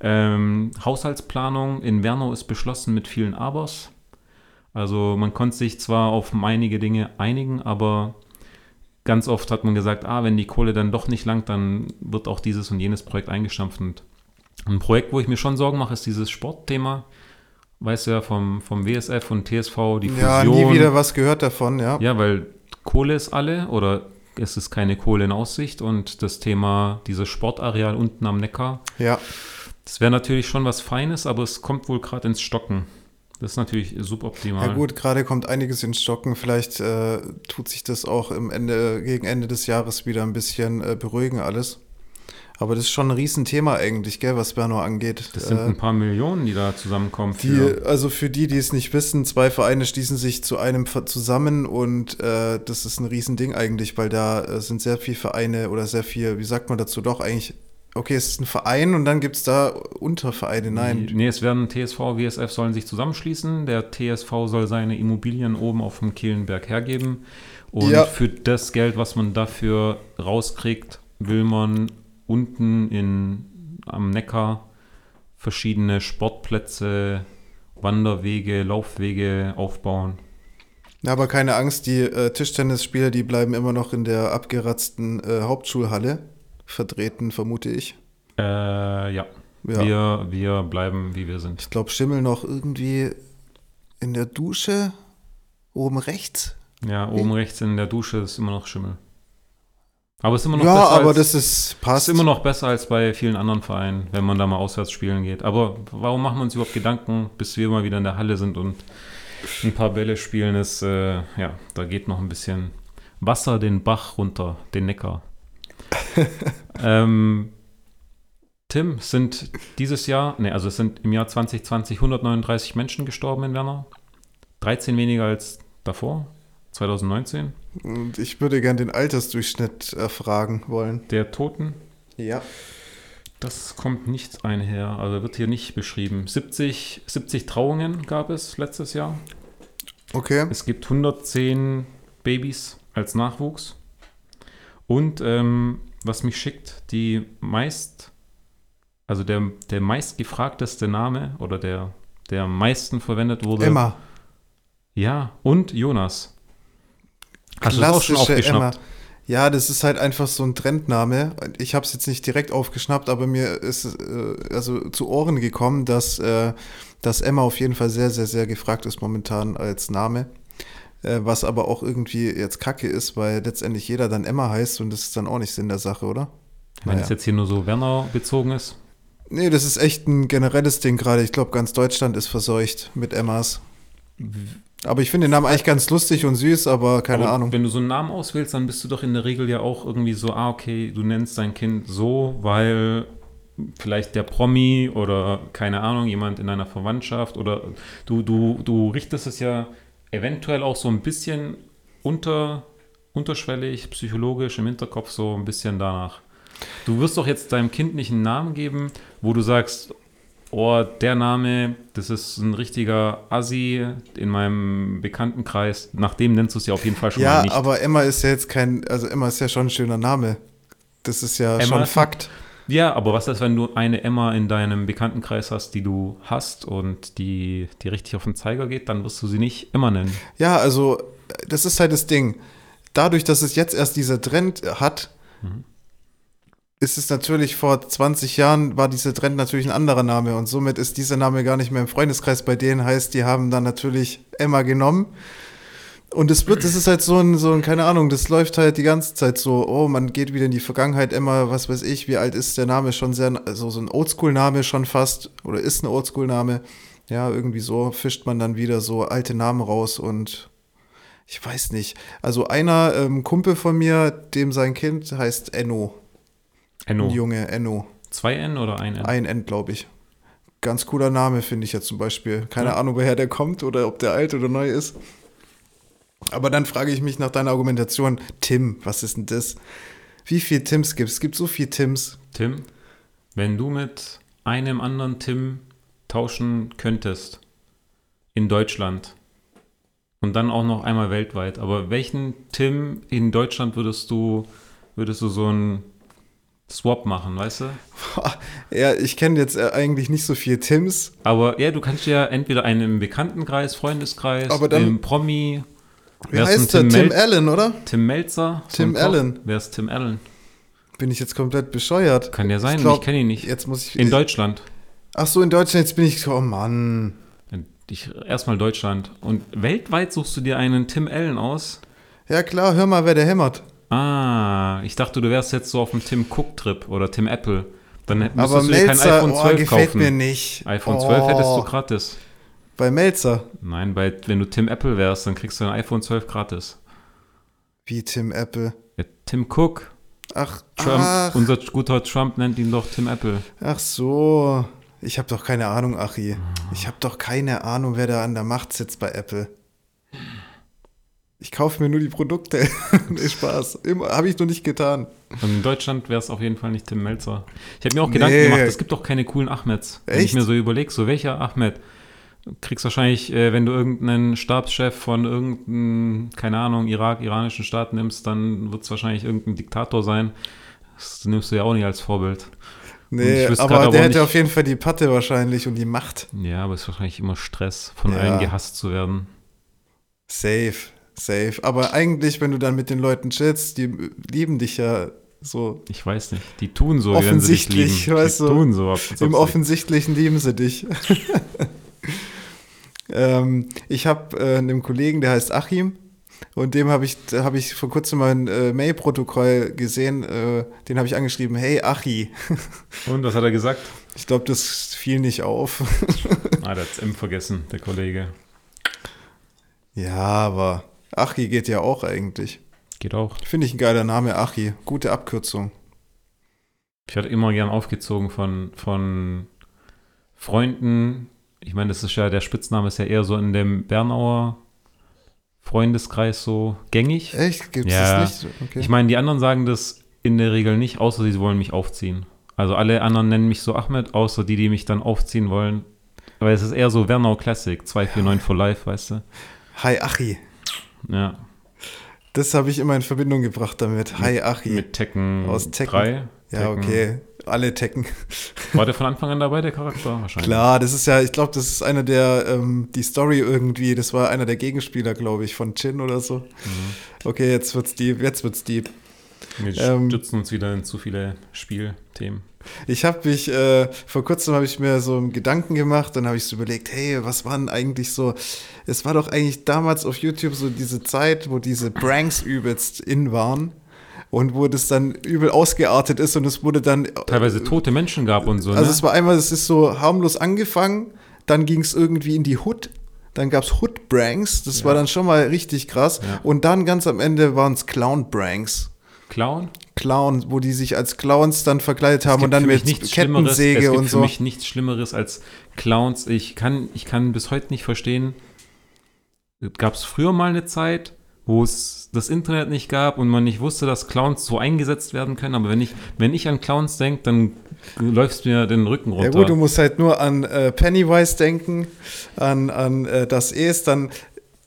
Ähm, Haushaltsplanung in Wernau ist beschlossen mit vielen Abers. Also man konnte sich zwar auf einige Dinge einigen, aber ganz oft hat man gesagt, ah, wenn die Kohle dann doch nicht langt, dann wird auch dieses und jenes Projekt eingestampft. Und ein Projekt, wo ich mir schon Sorgen mache, ist dieses Sportthema. Weißt du ja, vom, vom WSF und TSV, die Fusion. Ja, nie wieder was gehört davon, ja. Ja, weil Kohle ist alle oder es ist keine Kohle in Aussicht und das Thema, dieses Sportareal unten am Neckar, Ja, das wäre natürlich schon was Feines, aber es kommt wohl gerade ins Stocken. Das ist natürlich suboptimal. ja gut, gerade kommt einiges ins Stocken. Vielleicht äh, tut sich das auch im Ende, gegen Ende des Jahres wieder ein bisschen äh, beruhigen alles. Aber das ist schon ein Riesenthema eigentlich, gell, was Bernau angeht. Das sind Äh, ein paar Millionen, die da zusammenkommen. Die, für- also für die, die es nicht wissen, zwei Vereine schließen sich zu einem zusammen und äh, das ist ein Riesending eigentlich, weil da äh, sind sehr viele Vereine oder sehr viel, wie sagt man dazu doch eigentlich, okay, es ist ein Verein und dann gibt es da Untervereine, nein. Die, nee, es werden TSV, WSF sollen sich zusammenschließen. Der TSV soll seine Immobilien oben auf dem Kehlenberg hergeben. Und Ja. für das Geld, was man dafür rauskriegt, will man unten in, am Neckar verschiedene Sportplätze, Wanderwege, Laufwege aufbauen. Ja, aber keine Angst, die äh, Tischtennisspieler, die bleiben immer noch in der abgeratzten äh, Hauptschulhalle vertreten, vermute ich. Äh, ja. Ja. Wir, wir bleiben, wie wir sind. Ich glaube, Schimmel noch irgendwie in der Dusche oben rechts. Ja, oben rechts in der Dusche ist immer noch Schimmel. Aber es ist immer noch Ja, besser aber als, das ist passt. ist immer noch besser als bei vielen anderen Vereinen, wenn man da mal auswärts spielen geht. Aber warum machen wir uns überhaupt Gedanken, bis wir mal wieder in der Halle sind und ein paar Bälle spielen? Ist, äh, ja, da geht noch ein bisschen Wasser den Bach runter, den Neckar. [laughs] ähm, Tim, sind dieses Jahr, ne, also es sind im Jahr 2020 139 Menschen gestorben in Wernau. 13 weniger als davor, 2019. Und ich würde gern den Altersdurchschnitt erfragen wollen. Der Toten, Ja. das kommt nicht einher, also wird hier nicht beschrieben. 70, 70 Trauungen gab es letztes Jahr. Okay. Es gibt 110 Babys als Nachwuchs. Und ähm, was mich schickt, die meist, also der, der meistgefragteste Name oder der, der am meisten verwendet wurde. Emma. Ja, und Jonas. Hast du das auch schon Klassische aufgeschnappt? Emma. Ja, das ist halt einfach so ein Trendname. Ich habe es jetzt nicht direkt aufgeschnappt, aber mir ist äh, also zu Ohren gekommen, dass, äh, dass Emma auf jeden Fall sehr, sehr, sehr gefragt ist momentan als Name. Äh, was aber auch irgendwie jetzt kacke ist, weil letztendlich jeder dann Emma heißt und das ist dann auch nicht Sinn der Sache, oder? Wenn Naja. es jetzt hier nur so Werner bezogen ist. Nee, das ist echt ein generelles Ding gerade. Ich glaube, ganz Deutschland ist verseucht mit Emmas. Aber ich finde den Namen eigentlich ganz lustig und süß, aber keine Aber Ahnung. Wenn du so einen Namen auswählst, dann bist du doch in der Regel ja auch irgendwie so, ah, okay, du nennst dein Kind so, weil vielleicht der Promi oder keine Ahnung, jemand in deiner Verwandtschaft oder du, du, du richtest es ja eventuell auch so ein bisschen unter, unterschwellig, psychologisch im Hinterkopf so ein bisschen danach. Du wirst doch jetzt deinem Kind nicht einen Namen geben, wo du sagst, oh, der Name, das ist ein richtiger Assi in meinem Bekanntenkreis. Nach dem nennst du es ja auf jeden Fall schon mal Ja, nicht. aber Emma ist ja jetzt kein, also Emma ist ja schon ein schöner Name. Das ist ja Emma schon ist- Fakt. Ja, aber was ist, wenn du eine Emma in deinem Bekanntenkreis hast, die du hast und die, die richtig auf den Zeiger geht, dann wirst du sie nicht Emma nennen. Ja, also das ist halt das Ding. Dadurch, dass es jetzt erst dieser Trend hat, Mhm. ist es natürlich vor 20 Jahren war dieser Trend natürlich ein anderer Name und somit ist dieser Name gar nicht mehr im Freundeskreis bei denen. Heißt, die haben dann natürlich Emma genommen. Und es wird, das ist halt so ein, so ein, keine Ahnung, das läuft halt die ganze Zeit so, oh, man geht wieder in die Vergangenheit, Emma, was weiß ich, wie alt ist der Name schon sehr, also so ein Oldschool-Name schon fast, oder ist ein Oldschool-Name. Ja, irgendwie so fischt man dann wieder so alte Namen raus und ich weiß nicht. Also einer ähm, Kumpel von mir, dem sein Kind heißt Enno. Enno. Junge, Enno. Zwei N oder ein N? Ein N, glaube ich. Ganz cooler Name, finde ich jetzt zum Beispiel. Keine Ja. Ahnung, woher der kommt oder ob der alt oder neu ist. Aber dann frage ich mich nach deiner Argumentation, Tim, was ist denn das? Wie viele Tims gibt es? Es gibt so viele Tims. Tim, wenn du mit einem anderen Tim tauschen könntest in Deutschland und dann auch noch einmal weltweit, aber welchen Tim in Deutschland würdest du, würdest du so einen Swap machen, weißt du? Ja, ich kenne jetzt äh, eigentlich nicht so viele Tims. Aber ja, du kannst ja entweder einen im Bekanntenkreis, Freundeskreis, Aber dann- im Promi. Wär's heißt der? Tim Mel- Allen, oder? Tim Melzer. Tim? Allen. Wer ist Tim Allen? Bin ich jetzt komplett bescheuert? Kann ja sein, ich, glaub, kenne ihn nicht. Jetzt muss ich. In Deutschland. Ach so, in Deutschland, jetzt bin ich. Oh Mann. Ich, erstmal Deutschland. Und weltweit suchst du dir einen Tim Allen aus? Ja klar, hör mal, wer der hämmert. Ah, ich dachte, du wärst jetzt so auf dem Tim Cook-Trip oder Tim Apple. Dann hätt- Aber müsstest du dir kein Melzer, iPhone oh, 12 gefällt kaufen. mir nicht. iPhone 12 hättest du Oh, gratis. Bei Melzer. Nein, bei, wenn du Tim Apple wärst, dann kriegst du ein iPhone 12 gratis. Wie Tim Apple. Ja, Tim Cook, Ach, Trump, ach, unser guter Trump nennt ihn doch Tim Apple. ach so. Ich habe doch keine Ahnung, Achi. Ich habe doch keine Ahnung, wer da an der Macht sitzt bei Apple. Ich kaufe mir nur die Produkte. [laughs] nee, Spaß. Habe ich noch nicht getan. Und in Deutschland wäre es auf jeden Fall nicht Tim Melzer. Ich habe mir auch Nee. Gedanken gemacht, es gibt doch keine coolen Ahmeds. Wenn ich Echt? mir so überlege, so welcher Ahmed? Kriegst wahrscheinlich, äh, wenn du irgendeinen Stabschef von irgendeinem, keine Ahnung, Irak, iranischen Staat nimmst, dann wird es wahrscheinlich irgendein Diktator sein. Das nimmst du ja auch nicht als Vorbild. Nee, aber der hätte nicht- auf jeden Fall die Patte wahrscheinlich und die Macht. Ja, aber es ist wahrscheinlich immer Stress, von Ja. allen gehasst zu werden. Safe, safe. Aber eigentlich, wenn du dann mit den Leuten chillst, die lieben dich ja so. Ich weiß nicht. Die tun so, wie wenn sie dich Offensichtlich, lieben. weißt die du, tun so. Im Offensichtlichen lieben sie dich. [laughs] ähm, ich habe äh, einen Kollegen, der heißt Achim. Und dem habe ich, da habe ich vor kurzem mal ein äh, Mail-Protokoll gesehen. Äh, den habe ich angeschrieben: Hey Achi. [laughs] Und was hat er gesagt? Ich glaube, das fiel nicht auf. [laughs] Ah, der hat's M vergessen, der Kollege. ja, aber Achi geht ja auch eigentlich. Geht auch. Finde ich ein geiler Name, Achi. Gute Abkürzung. Ich hatte immer gern aufgezogen von, von Freunden. Ich meine, das ist ja, der Spitzname ist ja eher so in dem Bernauer Freundeskreis so gängig. Echt? Gibt es Ja. das nicht? Okay. Ich meine, die anderen sagen das in der Regel nicht, außer sie wollen mich aufziehen. Also alle anderen nennen mich so Ahmed, außer die, die mich dann aufziehen wollen. Aber es ist eher so Wernau Classic, 249 for Life, weißt du? Hi Achi. Ja. Das habe ich immer in Verbindung gebracht damit. Hi Achi. Mit Tekken Aus Tekken. 3. ja, Tekken. okay. Alle Tekken. War der von Anfang an dabei, der Charakter? Wahrscheinlich. Klar, das ist ja, ich glaube, das ist einer der, ähm, die Story irgendwie, das war einer der Gegenspieler, glaube ich, von Chin oder so. Mhm. Okay, jetzt wird's deep, jetzt wird's deep. Wir Ähm, stützen uns wieder in zu viele Spielthemen. Ich habe mich, äh, vor kurzem habe ich mir so einen Gedanken gemacht, dann habe ich so überlegt, hey, was waren eigentlich so, es war doch eigentlich damals auf YouTube so diese Zeit, wo diese Pranks übelst in waren und wo das dann übel ausgeartet ist und es wurde dann Teilweise tote Menschen gab und so. Also ne? es war einmal, es ist so harmlos angefangen, dann ging es irgendwie in die Hood, dann gab es Hood-Branks, das Ja. war dann schon mal richtig krass. Ja. Und dann ganz am Ende waren es Clown-Branks. Clown. Clown, wo die sich als Clowns dann verkleidet haben und dann mit nichts Schlimmeres. Es Kettensäge gibt und für so. mich nichts Schlimmeres als Clowns. Ich kann, ich kann bis heute nicht verstehen. Gab es früher mal eine Zeit, wo es das Internet nicht gab und man nicht wusste, dass Clowns so eingesetzt werden können. Aber wenn ich, wenn ich an Clowns denke, dann läufst mir den Rücken runter. Ja gut, du musst halt nur an äh, Pennywise denken, an, an äh, das Es, dann,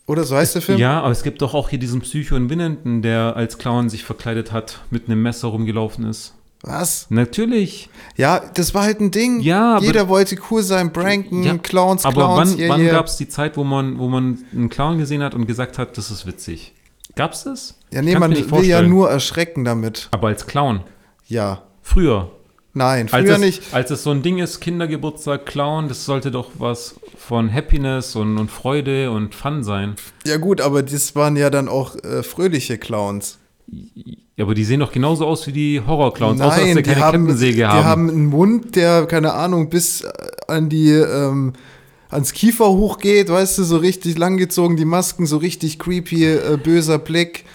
oder so heißt der Film? Ja, aber es gibt doch auch hier diesen Psycho in Winnenden, der als Clown sich verkleidet hat, mit einem Messer rumgelaufen ist. Was? Natürlich. Ja, das war halt ein Ding. Ja, aber- Jeder wollte cool sein, pranken, Ja, Clowns, Aber Clowns, wann, yeah, wann yeah. gab es die Zeit, wo man, wo man einen Clown gesehen hat und gesagt hat, das ist witzig? Gab's das? Ja, nee, Kann's man will ja nur erschrecken damit. Aber als Clown. Ja. Früher. Nein, Als früher es, nicht. als es so ein Ding ist, Kindergeburtstag, Clown, das sollte doch was von Happiness und, und Freude und Fun sein. Ja gut, aber das waren ja dann auch äh, fröhliche Clowns. Ja, aber die sehen doch genauso aus wie die Horror-Clowns, außer dass Nein, sie die keine haben, Kettensäge die haben. haben einen Mund, der, keine Ahnung, bis äh, an die, ähm, ans Kiefer hochgeht, weißt du, so richtig langgezogen, die Masken, so richtig creepy, äh, böser Blick.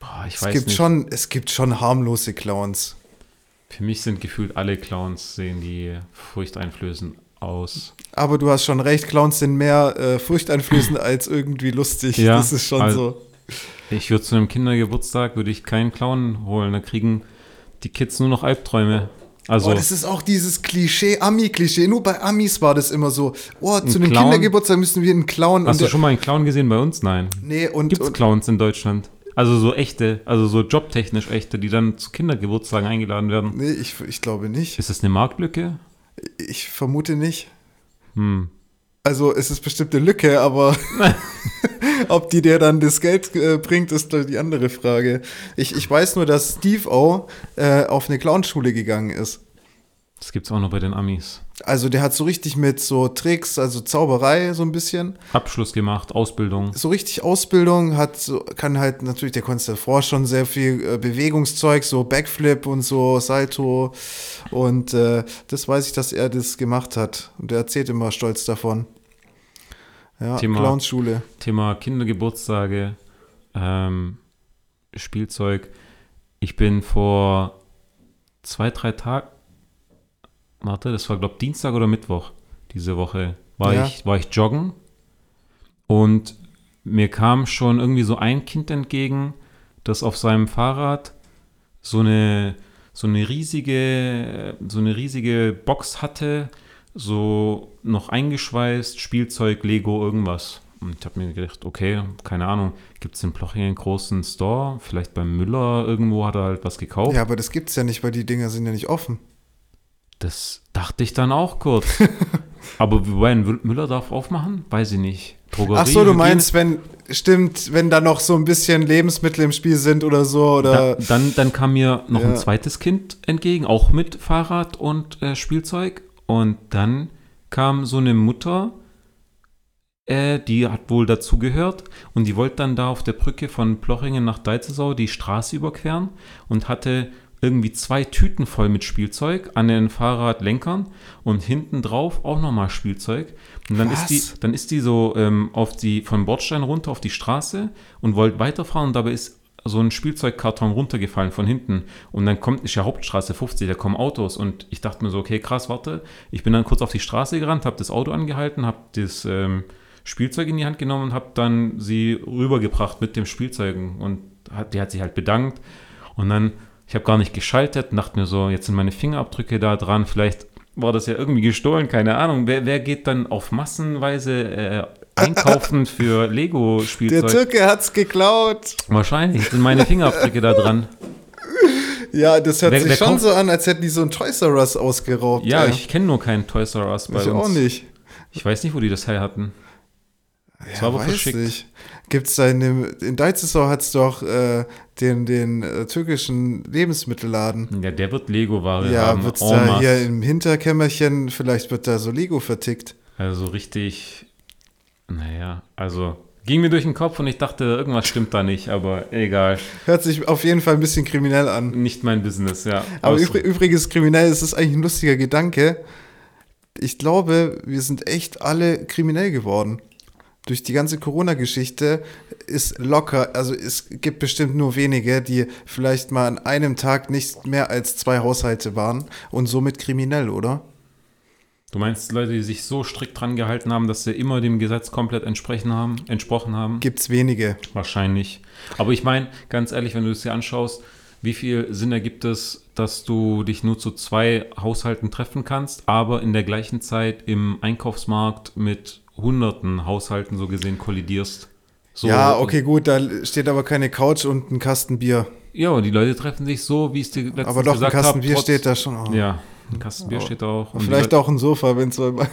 Boah, ich Es weiß gibt, nicht. schon, es gibt schon harmlose Clowns. Für mich sind gefühlt alle Clowns, sehen die furchteinflößend aus. Aber du hast schon recht, Clowns sind mehr äh, furchteinflößend [clears throat] als irgendwie lustig. Ja, das ist schon also- so. Ich würde zu einem Kindergeburtstag, würde ich keinen Clown holen. Da kriegen die Kids nur noch Albträume. Also, oh, das ist auch dieses Klischee, Ami-Klischee. Nur bei Amis war das immer so. Oh, zu einem? Kindergeburtstag müssen wir einen Clown. hast du schon mal einen Clown gesehen bei uns? Nein. nee, und, Gibt es und Clowns in Deutschland? Also so echte, also so jobtechnisch echte, die dann zu Kindergeburtstagen eingeladen werden. nee, ich, ich glaube nicht. Ist das eine Marktlücke? Ich vermute nicht. Hm. Also es ist bestimmt eine Lücke, aber [laughs] [laughs] ob die dir dann das Geld äh, bringt, ist die andere Frage. Ich, ich weiß nur, dass Steve O äh, auf eine Clownschule gegangen ist. Das gibt's auch noch bei den Amis. Also der hat so richtig mit so Tricks, also Zauberei so ein bisschen, Abschluss gemacht, Ausbildung. so richtig Ausbildung, hat so, kann halt natürlich, der konnte davor schon sehr viel äh, Bewegungszeug, so Backflip und so Salto und äh, das weiß ich, dass er das gemacht hat und er erzählt immer stolz davon. Ja, Thema- Clownschule. Thema Kindergeburtstage, ähm, Spielzeug. Ich bin vor zwei, drei Tagen, warte, das war glaube Dienstag oder Mittwoch diese Woche, war, Ja. ich, war ich joggen und mir kam schon irgendwie so ein Kind entgegen, das auf seinem Fahrrad so eine, so eine riesige, so eine riesige Box hatte, so noch eingeschweißt, Spielzeug, Lego, irgendwas. Und ich habe mir gedacht, okay, keine Ahnung, gibt es in Plochingen einen großen Store? Vielleicht beim Müller irgendwo hat er halt was gekauft. Ja, aber das gibt's ja nicht, weil die Dinger sind ja nicht offen. Das dachte ich dann auch kurz. [laughs] aber Mü- Müller darf aufmachen? Weiß ich nicht. Drogerie, Ach so, du Hygiene- meinst, wenn, stimmt, wenn da noch so ein bisschen Lebensmittel im Spiel sind oder so, oder. Da, dann, dann kam mir noch Ja. ein zweites Kind entgegen, auch mit Fahrrad und äh, Spielzeug. Und dann kam so eine Mutter, äh, die hat wohl dazugehört und die wollte dann da auf der Brücke von Plochingen nach Deizesau die Straße überqueren und hatte irgendwie zwei Tüten voll mit Spielzeug an den Fahrradlenkern und hinten drauf auch nochmal Spielzeug. Und dann ist die, Was? dann ist die so ähm, auf die, vom Bordstein runter auf die Straße und wollte weiterfahren und dabei ist so ein Spielzeugkarton runtergefallen von hinten. Und dann kommt, ist ja Hauptstraße 50, da kommen Autos. Und ich dachte mir so, okay, krass, warte. Ich bin dann kurz auf die Straße gerannt, habe das Auto angehalten, habe das ähm, Spielzeug in die Hand genommen und habe dann sie rübergebracht mit dem Spielzeugen. Und hat, die hat sich halt bedankt. Und dann, ich habe gar nicht geschaltet dachte mir so, jetzt sind meine Fingerabdrücke da dran, vielleicht war das ja irgendwie gestohlen, keine Ahnung. Wer, wer geht dann auf massenweise äh, einkaufen [laughs] für der Lego-Spielzeug? Türke hat's geklaut. Wahrscheinlich sind meine Fingerabdrücke da dran. [laughs] Ja, das hört Wer- sich wer schon so an, als hätten die so ein Toys R Us ausgeraubt. Ja, ey. ich kenne nur keinen Toys R Us bei Ich uns. auch nicht. Ich weiß nicht, wo die das her hatten. Das Ja, war aber weiß verschickt. nicht. Gibt's da in dem, in Deizesau hat's doch äh, den, den äh, türkischen Lebensmittelladen. Ja, der wird Lego-Ware Ja, haben. wird's en da masse. hier im Hinterkämmerchen, vielleicht wird da so Lego vertickt. Also richtig, naja, also ging mir durch den Kopf und ich dachte, irgendwas stimmt da nicht, aber egal. Hört sich auf jeden Fall ein bisschen kriminell an. Nicht mein Business, ja. Aber übr übrigens, kriminell ist es eigentlich ein lustiger Gedanke. Ich glaube, wir sind echt alle kriminell geworden. Durch die ganze Corona-Geschichte ist locker, also es gibt bestimmt nur wenige, die vielleicht mal an einem Tag nicht mehr als zwei Haushalte waren und somit kriminell, oder? Du meinst Leute, die sich so strikt dran gehalten haben, dass sie immer dem Gesetz komplett entsprechen haben, entsprochen haben? Gibt's wenige. Wahrscheinlich. Aber ich meine, ganz ehrlich, wenn du es dir anschaust, wie viel Sinn ergibt es, dass du dich nur zu zwei Haushalten treffen kannst, aber in der gleichen Zeit im Einkaufsmarkt mit hunderten Haushalten so gesehen kollidierst? So, ja, okay, gut, da steht aber keine Couch und ein Kasten Bier. Ja, und die Leute treffen sich so, wie es dir letztens Aber doch, ein gesagt Kasten habe. Bier steht da schon. Oh. Ja, ein Kasten Bier steht da auch. Und Vielleicht Leute- auch ein Sofa, wenn es so. [laughs]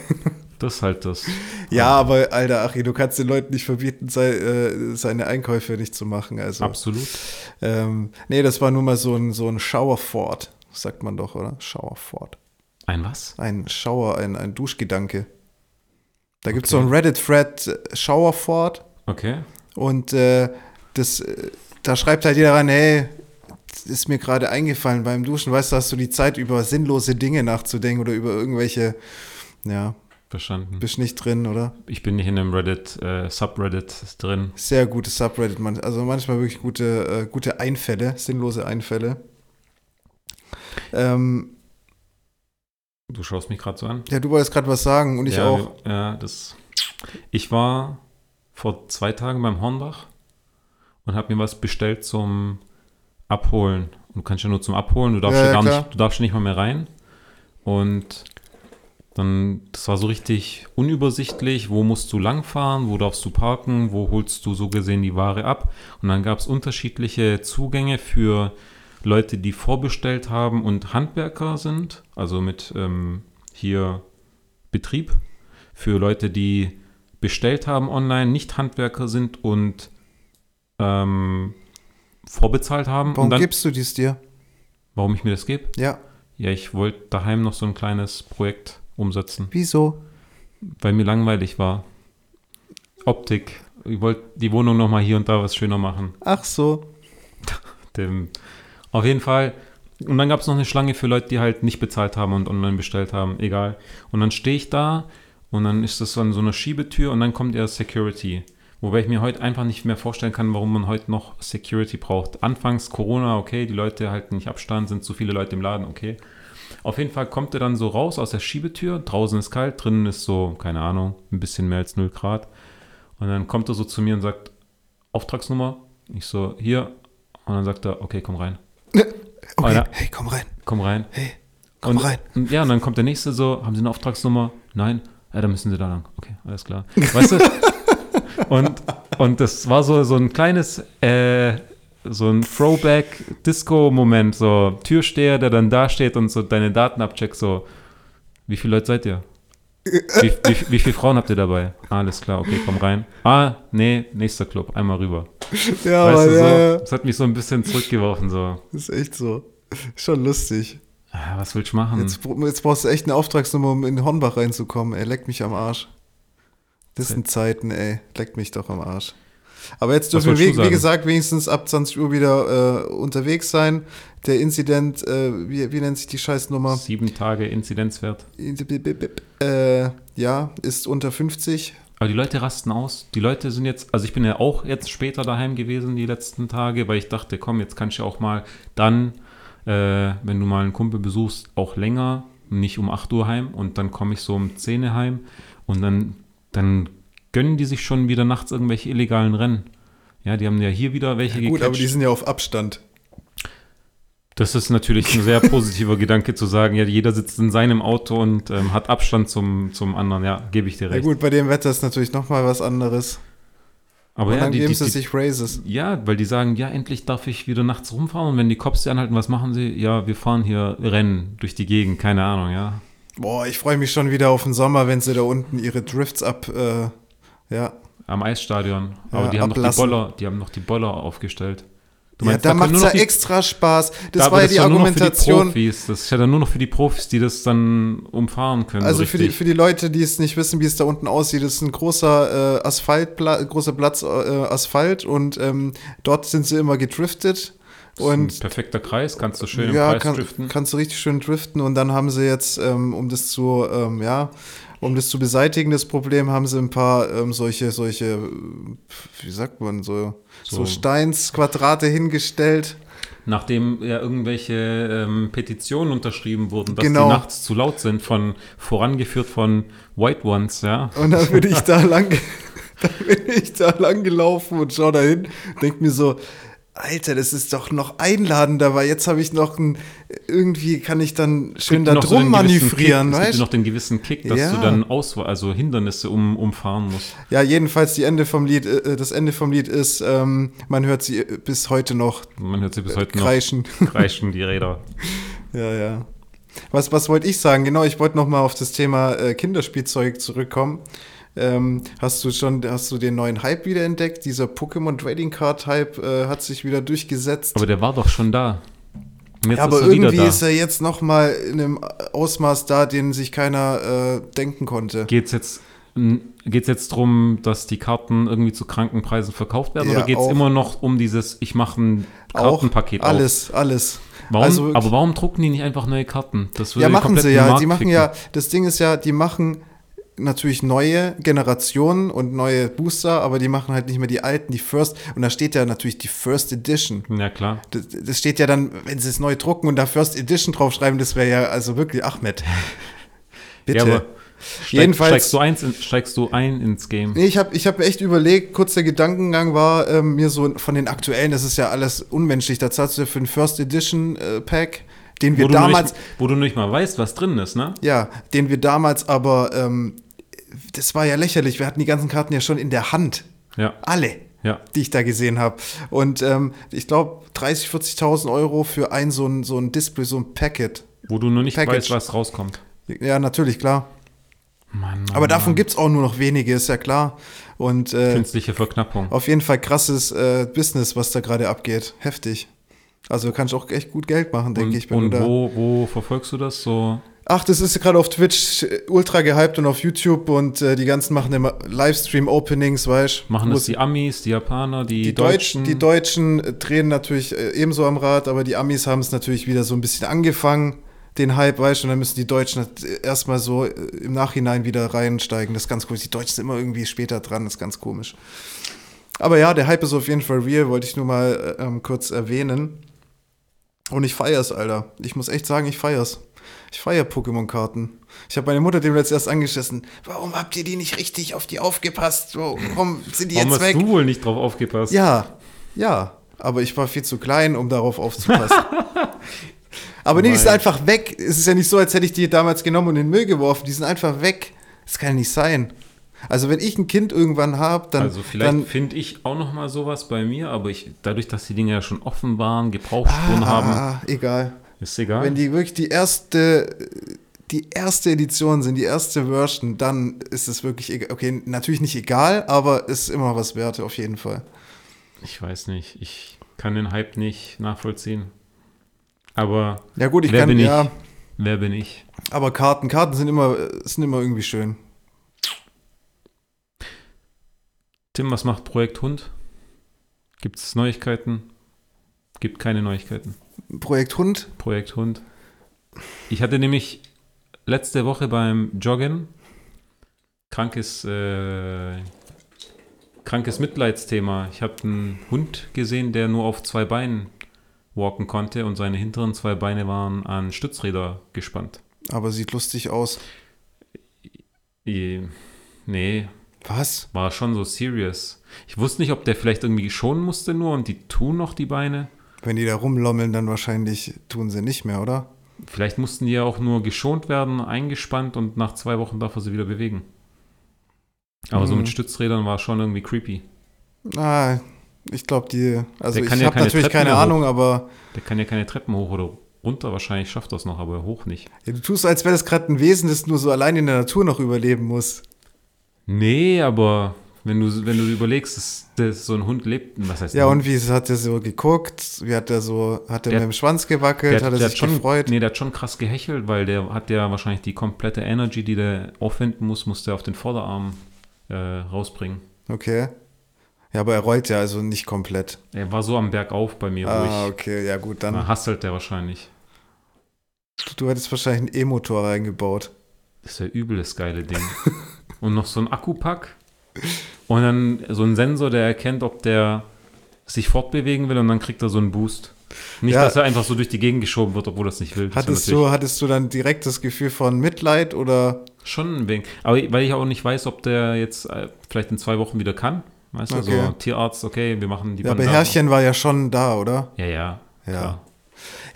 Das ist halt das. Ja, aber Alter, Achi, du kannst den Leuten nicht verbieten, äh, seine Einkäufe nicht zu machen. Also, Absolut. ähm, nee, das war nur mal so ein, so ein Showerfort, sagt man doch, oder? Showerfort. Ein was? Ein Schauer, ein, ein Duschgedanke. Da gibt es so ein Reddit-Thread äh, Showerfort Okay. und äh, das, äh, da schreibt halt jeder rein, hey, ist mir gerade eingefallen beim Duschen, weißt du, hast du die Zeit, über sinnlose Dinge nachzudenken oder über irgendwelche, ja, Verstanden. bist nicht drin, oder? Ich bin nicht in einem Reddit, äh, Subreddit drin. Sehr gutes Subreddit, also manchmal wirklich gute, äh, gute Einfälle, sinnlose Einfälle. Ähm, Du schaust mich gerade so an. Ja, du wolltest gerade was sagen und ich ja, auch. Ja, das. Ich war vor zwei Tagen beim Hornbach und habe mir was bestellt zum Abholen. Und du kannst ja nur zum Abholen, du darfst Ja, ja, ja, gar klar. nicht, du darfst ja nicht mal mehr rein. Und dann, das war so richtig unübersichtlich, wo musst du langfahren, wo darfst du parken, wo holst du so gesehen die Ware ab. Und dann gab es unterschiedliche Zugänge für Leute, die vorbestellt haben und Handwerker sind, also mit ähm, hier Betrieb, für Leute, die bestellt haben online, nicht Handwerker sind und ähm, vorbezahlt haben. Warum und dann, gibst du dies dir? warum ich mir das gebe? Ja. Ja, ich wollte daheim noch so ein kleines Projekt umsetzen, Wieso? weil mir langweilig war. Optik. Ich wollte die Wohnung noch mal hier und da was schöner machen. Ach so. Dem, auf jeden Fall. Und dann gab es noch eine Schlange für Leute, die halt nicht bezahlt haben und online bestellt haben. Egal. Und dann stehe ich da und dann ist das an so einer Schiebetür und dann kommt eher Security. Wobei ich mir heute einfach nicht mehr vorstellen kann, warum man heute noch Security braucht. Anfangs Corona, okay, die Leute halten nicht Abstand, sind zu viele Leute im Laden, okay. Auf jeden Fall kommt er dann so raus aus der Schiebetür. Draußen ist kalt, drinnen ist so, keine Ahnung, ein bisschen mehr als 0 Grad. Und dann kommt er so zu mir und sagt, Auftragsnummer. Ich so, hier. Und dann sagt er, okay, komm rein. Okay, Alter. hey, komm rein. Komm rein. Hey, komm und, rein. Und, ja, und dann kommt der nächste so, haben Sie eine Auftragsnummer? Nein. Ja, dann müssen Sie da lang. Okay, alles klar. Weißt du? [laughs] und, und das war so, so ein kleines, äh, so ein Throwback-Disco-Moment, so Türsteher, der dann da steht und so deine Daten abcheckt, so, wie viele Leute seid ihr? Wie, wie, wie viele Frauen habt ihr dabei? Ah, alles klar, okay, komm rein. Ah, nee, nächster Club, einmal rüber. Ja, weißt aber du, so, ja. das hat mich so ein bisschen zurückgeworfen, so. Das ist echt so. Schon lustig. Ah, Was willst du machen? Jetzt, jetzt brauchst du echt eine Auftragsnummer, um in Hornbach reinzukommen. Ey, leck mich am Arsch. Das sind Zeiten, ey. Leck mich doch am Arsch. Aber jetzt dürfen wir, wie, wie gesagt, wenigstens ab 20 Uhr wieder äh, unterwegs sein. Der Inzident, äh, wie, wie nennt sich die Scheißnummer? Sieben Tage Inzidenzwert. Äh, ja, ist unter 50. Aber die Leute rasten aus. Die Leute sind jetzt, also ich bin ja auch jetzt später daheim gewesen die letzten Tage, weil ich dachte, komm, jetzt kannst du ja auch mal dann, äh, wenn du mal einen Kumpel besuchst, auch länger, nicht um 8 Uhr heim und dann komme ich so um 10 Uhr heim und dann, dann gönnen die sich schon wieder nachts irgendwelche illegalen Rennen. Ja, die haben ja hier wieder welche Gut, aber die gecatcht. sind ja auf Abstand. Das ist natürlich ein sehr positiver [laughs] Gedanke zu sagen, ja, jeder sitzt in seinem Auto und ähm, hat Abstand zum, zum anderen. Ja, gebe ich dir Ja recht. gut, bei dem Wetter ist natürlich nochmal was anderes. aber Und ja, dann die, geben sie sich Raises. Ja, weil die sagen, ja, endlich darf ich wieder nachts rumfahren. Und wenn die Cops sie anhalten, was machen sie? Ja, wir fahren hier Rennen durch die Gegend, keine Ahnung, ja. Boah, ich freue mich schon wieder auf den Sommer, wenn sie da unten ihre Drifts ab, äh, ja. Am Eisstadion. Aber Ja, die haben noch die. Boller, die haben noch die Boller aufgestellt. Du ja, meinst, da können macht es ja die- extra Spaß. Das da- war ja die Argumentation. Profis. Das ist ja dann nur noch für die Profis, die das dann umfahren können. Also so für die, für die Leute, die es nicht wissen, wie es da unten aussieht, das ist ein großer äh, Asphaltpla großer Platz äh, Asphalt und ähm, dort sind sie immer gedriftet. Das ist ein Und perfekter Kreis, kannst du schön im ja, Kreis kann, driften. kannst du richtig schön driften und dann haben sie jetzt, ähm, um das zu, ähm, ja, um das zu beseitigen, das Problem, haben sie ein paar ähm, solche, solche, wie sagt man, so, so, So- Steinsquadrate hingestellt. Nachdem ja irgendwelche ähm, Petitionen unterschrieben wurden, dass Genau. die nachts zu laut sind, von vorangeführt von White Ones, ja. Und dann bin ich [laughs] da lang, [laughs] dann bin ich da lang gelaufen und schau da hin, denk mir so, Alter, das ist doch noch einladender, weil jetzt habe ich noch ein, irgendwie kann ich dann schön da so drum gewissen manövrieren, Kick, es gibt weißt noch den gewissen Kick, dass Ja. du dann Auswahl, also Hindernisse um, umfahren musst. Ja, jedenfalls die Ende vom Lied, äh, das Ende vom Lied ist, ähm, man hört sie äh, bis heute noch Man hört sie bis heute kreischen. noch [laughs] kreischen, die Räder. [laughs] Ja, ja. Was, was wollte ich sagen? Genau, ich wollte noch mal auf das Thema äh, Kinderspielzeug zurückkommen. Ähm, hast du schon, hast du den neuen Hype wieder entdeckt? Dieser Pokémon Trading Card Hype äh, hat sich wieder durchgesetzt. Aber der war doch schon da. Ja, aber ist irgendwie ist er jetzt noch mal in einem Ausmaß da, den sich keiner äh, denken konnte. Geht's jetzt, geht's jetzt darum, dass die Karten irgendwie zu kranken Preisen verkauft werden? Ja, oder geht's auch. immer noch um dieses, ich mache ein Auch Kartenpaket auf? alles, alles. Warum, Also aber warum drucken die nicht einfach neue Karten? Das würde Ja, machen sie ja. Die machen ficken. ja, das Ding ist ja, die machen natürlich neue Generationen und neue Booster, aber die machen halt nicht mehr die alten, die First. Und da steht ja natürlich die First Edition. Ja, klar. Das, das steht ja dann, wenn sie es neu drucken und da First Edition draufschreiben, das wäre ja also wirklich Ahmed. [laughs] Bitte. Ja, aber steig, Jedenfalls- steigst du, eins in, steigst du ein ins Game. Nee, ich habe ich hab mir echt überlegt, kurzer Gedankengang war ähm, mir so von den aktuellen, das ist ja alles unmenschlich, da zahlst du ja für ein First Edition äh, Pack, den wir Wo damals, nicht, wo du nicht mal weißt, was drin ist, ne? ja, den wir damals aber, ähm, das war ja lächerlich, wir hatten die ganzen Karten ja schon in der Hand, Ja, alle, ja. die ich da gesehen habe. Und ähm, ich glaube 30, 40.000 Euro für ein so ein, so ein Display, so ein Packet. Wo du noch nicht Package. weißt, was rauskommt. Ja, natürlich, klar. Mann, Mann, Aber davon gibt es auch nur noch wenige, ist ja klar. Und äh, Künstliche Verknappung. Auf jeden Fall krasses äh, Business, was da gerade abgeht. Heftig. Also du kannst auch echt gut Geld machen, denke ich. Und du wo, wo verfolgst du das so? Ach, das ist gerade auf Twitch äh, ultra gehypt und auf YouTube und äh, die ganzen machen immer Livestream-Openings, weißt Machen Wo das die Amis, die Japaner, die, die Deutschen, die Deutschen äh, drehen natürlich äh, ebenso am Rad, aber die Amis haben es natürlich wieder so ein bisschen angefangen, den Hype, weißt du, und dann müssen die Deutschen halt, erstmal so äh, im Nachhinein wieder reinsteigen. Das ist ganz komisch. Die Deutschen sind immer irgendwie später dran, das ist ganz komisch. Aber ja, der Hype ist auf jeden Fall real, wollte ich nur mal äh, ähm, kurz erwähnen. Und ich feier's, Alter. Ich muss echt sagen, ich feier's. Ich feier Pokémon-Karten. Ich habe meine Mutter dem letztes erst angeschissen. Warum habt ihr die nicht richtig auf die aufgepasst? Warum sind die Warum jetzt hast weg? du wohl nicht drauf aufgepasst? Ja, ja. Aber ich war viel zu klein, um darauf aufzupassen. [laughs] aber nee, die sind einfach weg. Es ist ja nicht so, als hätte ich die damals genommen und in den Müll geworfen. Die sind einfach weg. Das kann ja nicht sein. Also wenn ich ein Kind irgendwann habe, dann, Also vielleicht finde ich auch noch mal sowas bei mir, aber ich, dadurch, dass die Dinge ja schon offen waren, Gebrauchsspuren haben, ah, egal. ist egal. Wenn die wirklich die erste, die erste Edition sind, die erste Version, dann ist es wirklich egal. Okay, natürlich nicht egal, aber ist immer was wert, auf jeden Fall. ich weiß nicht, ich kann den Hype nicht nachvollziehen. Aber Ja gut, ich Wer kann, bin ich? ja, wer bin ich? aber Karten, Karten sind immer, sind immer irgendwie schön. Tim, was macht Projekt Hund? Gibt es Neuigkeiten? Gibt keine Neuigkeiten. Projekt Hund, Projekt Hund. Ich hatte nämlich letzte Woche beim Joggen krankes, äh, krankes Mitleidsthema. Ich habe einen Hund gesehen, der nur auf zwei Beinen walken konnte und seine hinteren zwei Beine waren an Stützräder gespannt. aber sieht lustig aus. I- Nee, Was? war schon so serious. Ich wusste nicht, ob der vielleicht irgendwie schonen musste nur und die tun noch die Beine. Wenn die da rumlommeln, dann wahrscheinlich tun sie nicht mehr, oder? Vielleicht mussten die ja auch nur geschont werden, eingespannt und nach zwei Wochen darf er sie wieder bewegen. Aber so Mhm. mit Stützrädern war schon irgendwie creepy. Ah, ich glaube, die. Also, Der ich kann ja habe keine natürlich Treppen keine hoch. Ahnung, aber Der kann ja keine Treppen hoch oder runter, wahrscheinlich schafft das noch, aber hoch nicht. ja, du tust, als wäre das gerade ein Wesen, das nur so allein in der Natur noch überleben muss. Nee, aber wenn du, wenn du überlegst, dass, dass so ein Hund lebt, was heißt Ja, und wie hat er so geguckt? Wie hat er so, hat er Der- mit dem Schwanz gewackelt? der, hat er sich schon, gefreut? Nee, der hat schon krass gehechelt, weil der hat ja wahrscheinlich die komplette Energy, die der aufwenden muss, muss der auf den Vorderarm äh, rausbringen. Okay. Ja, aber er rollt ja also nicht komplett. Er war so am Berg auf bei mir, wo Ah, ich. okay, ja gut, dann. Da hasselt der wahrscheinlich. Du hättest wahrscheinlich einen E-Motor reingebaut. Das ist ja übel das geile Ding. [laughs] und noch so ein Akkupack. Und dann so ein Sensor, der erkennt, ob der sich fortbewegen will und dann kriegt er so einen Boost. Nicht, Ja. dass er einfach so durch die Gegend geschoben wird, obwohl er es nicht will. Das Hattest du, hattest du dann direkt das Gefühl von Mitleid oder? Schon ein wenig. Aber weil ich auch nicht weiß, ob der jetzt äh, vielleicht in zwei Wochen wieder kann. Weißt du, Okay. so Tierarzt, okay, wir machen die Ja, aber. Herrchen war ja schon da, oder? Ja, ja. Ja. klar.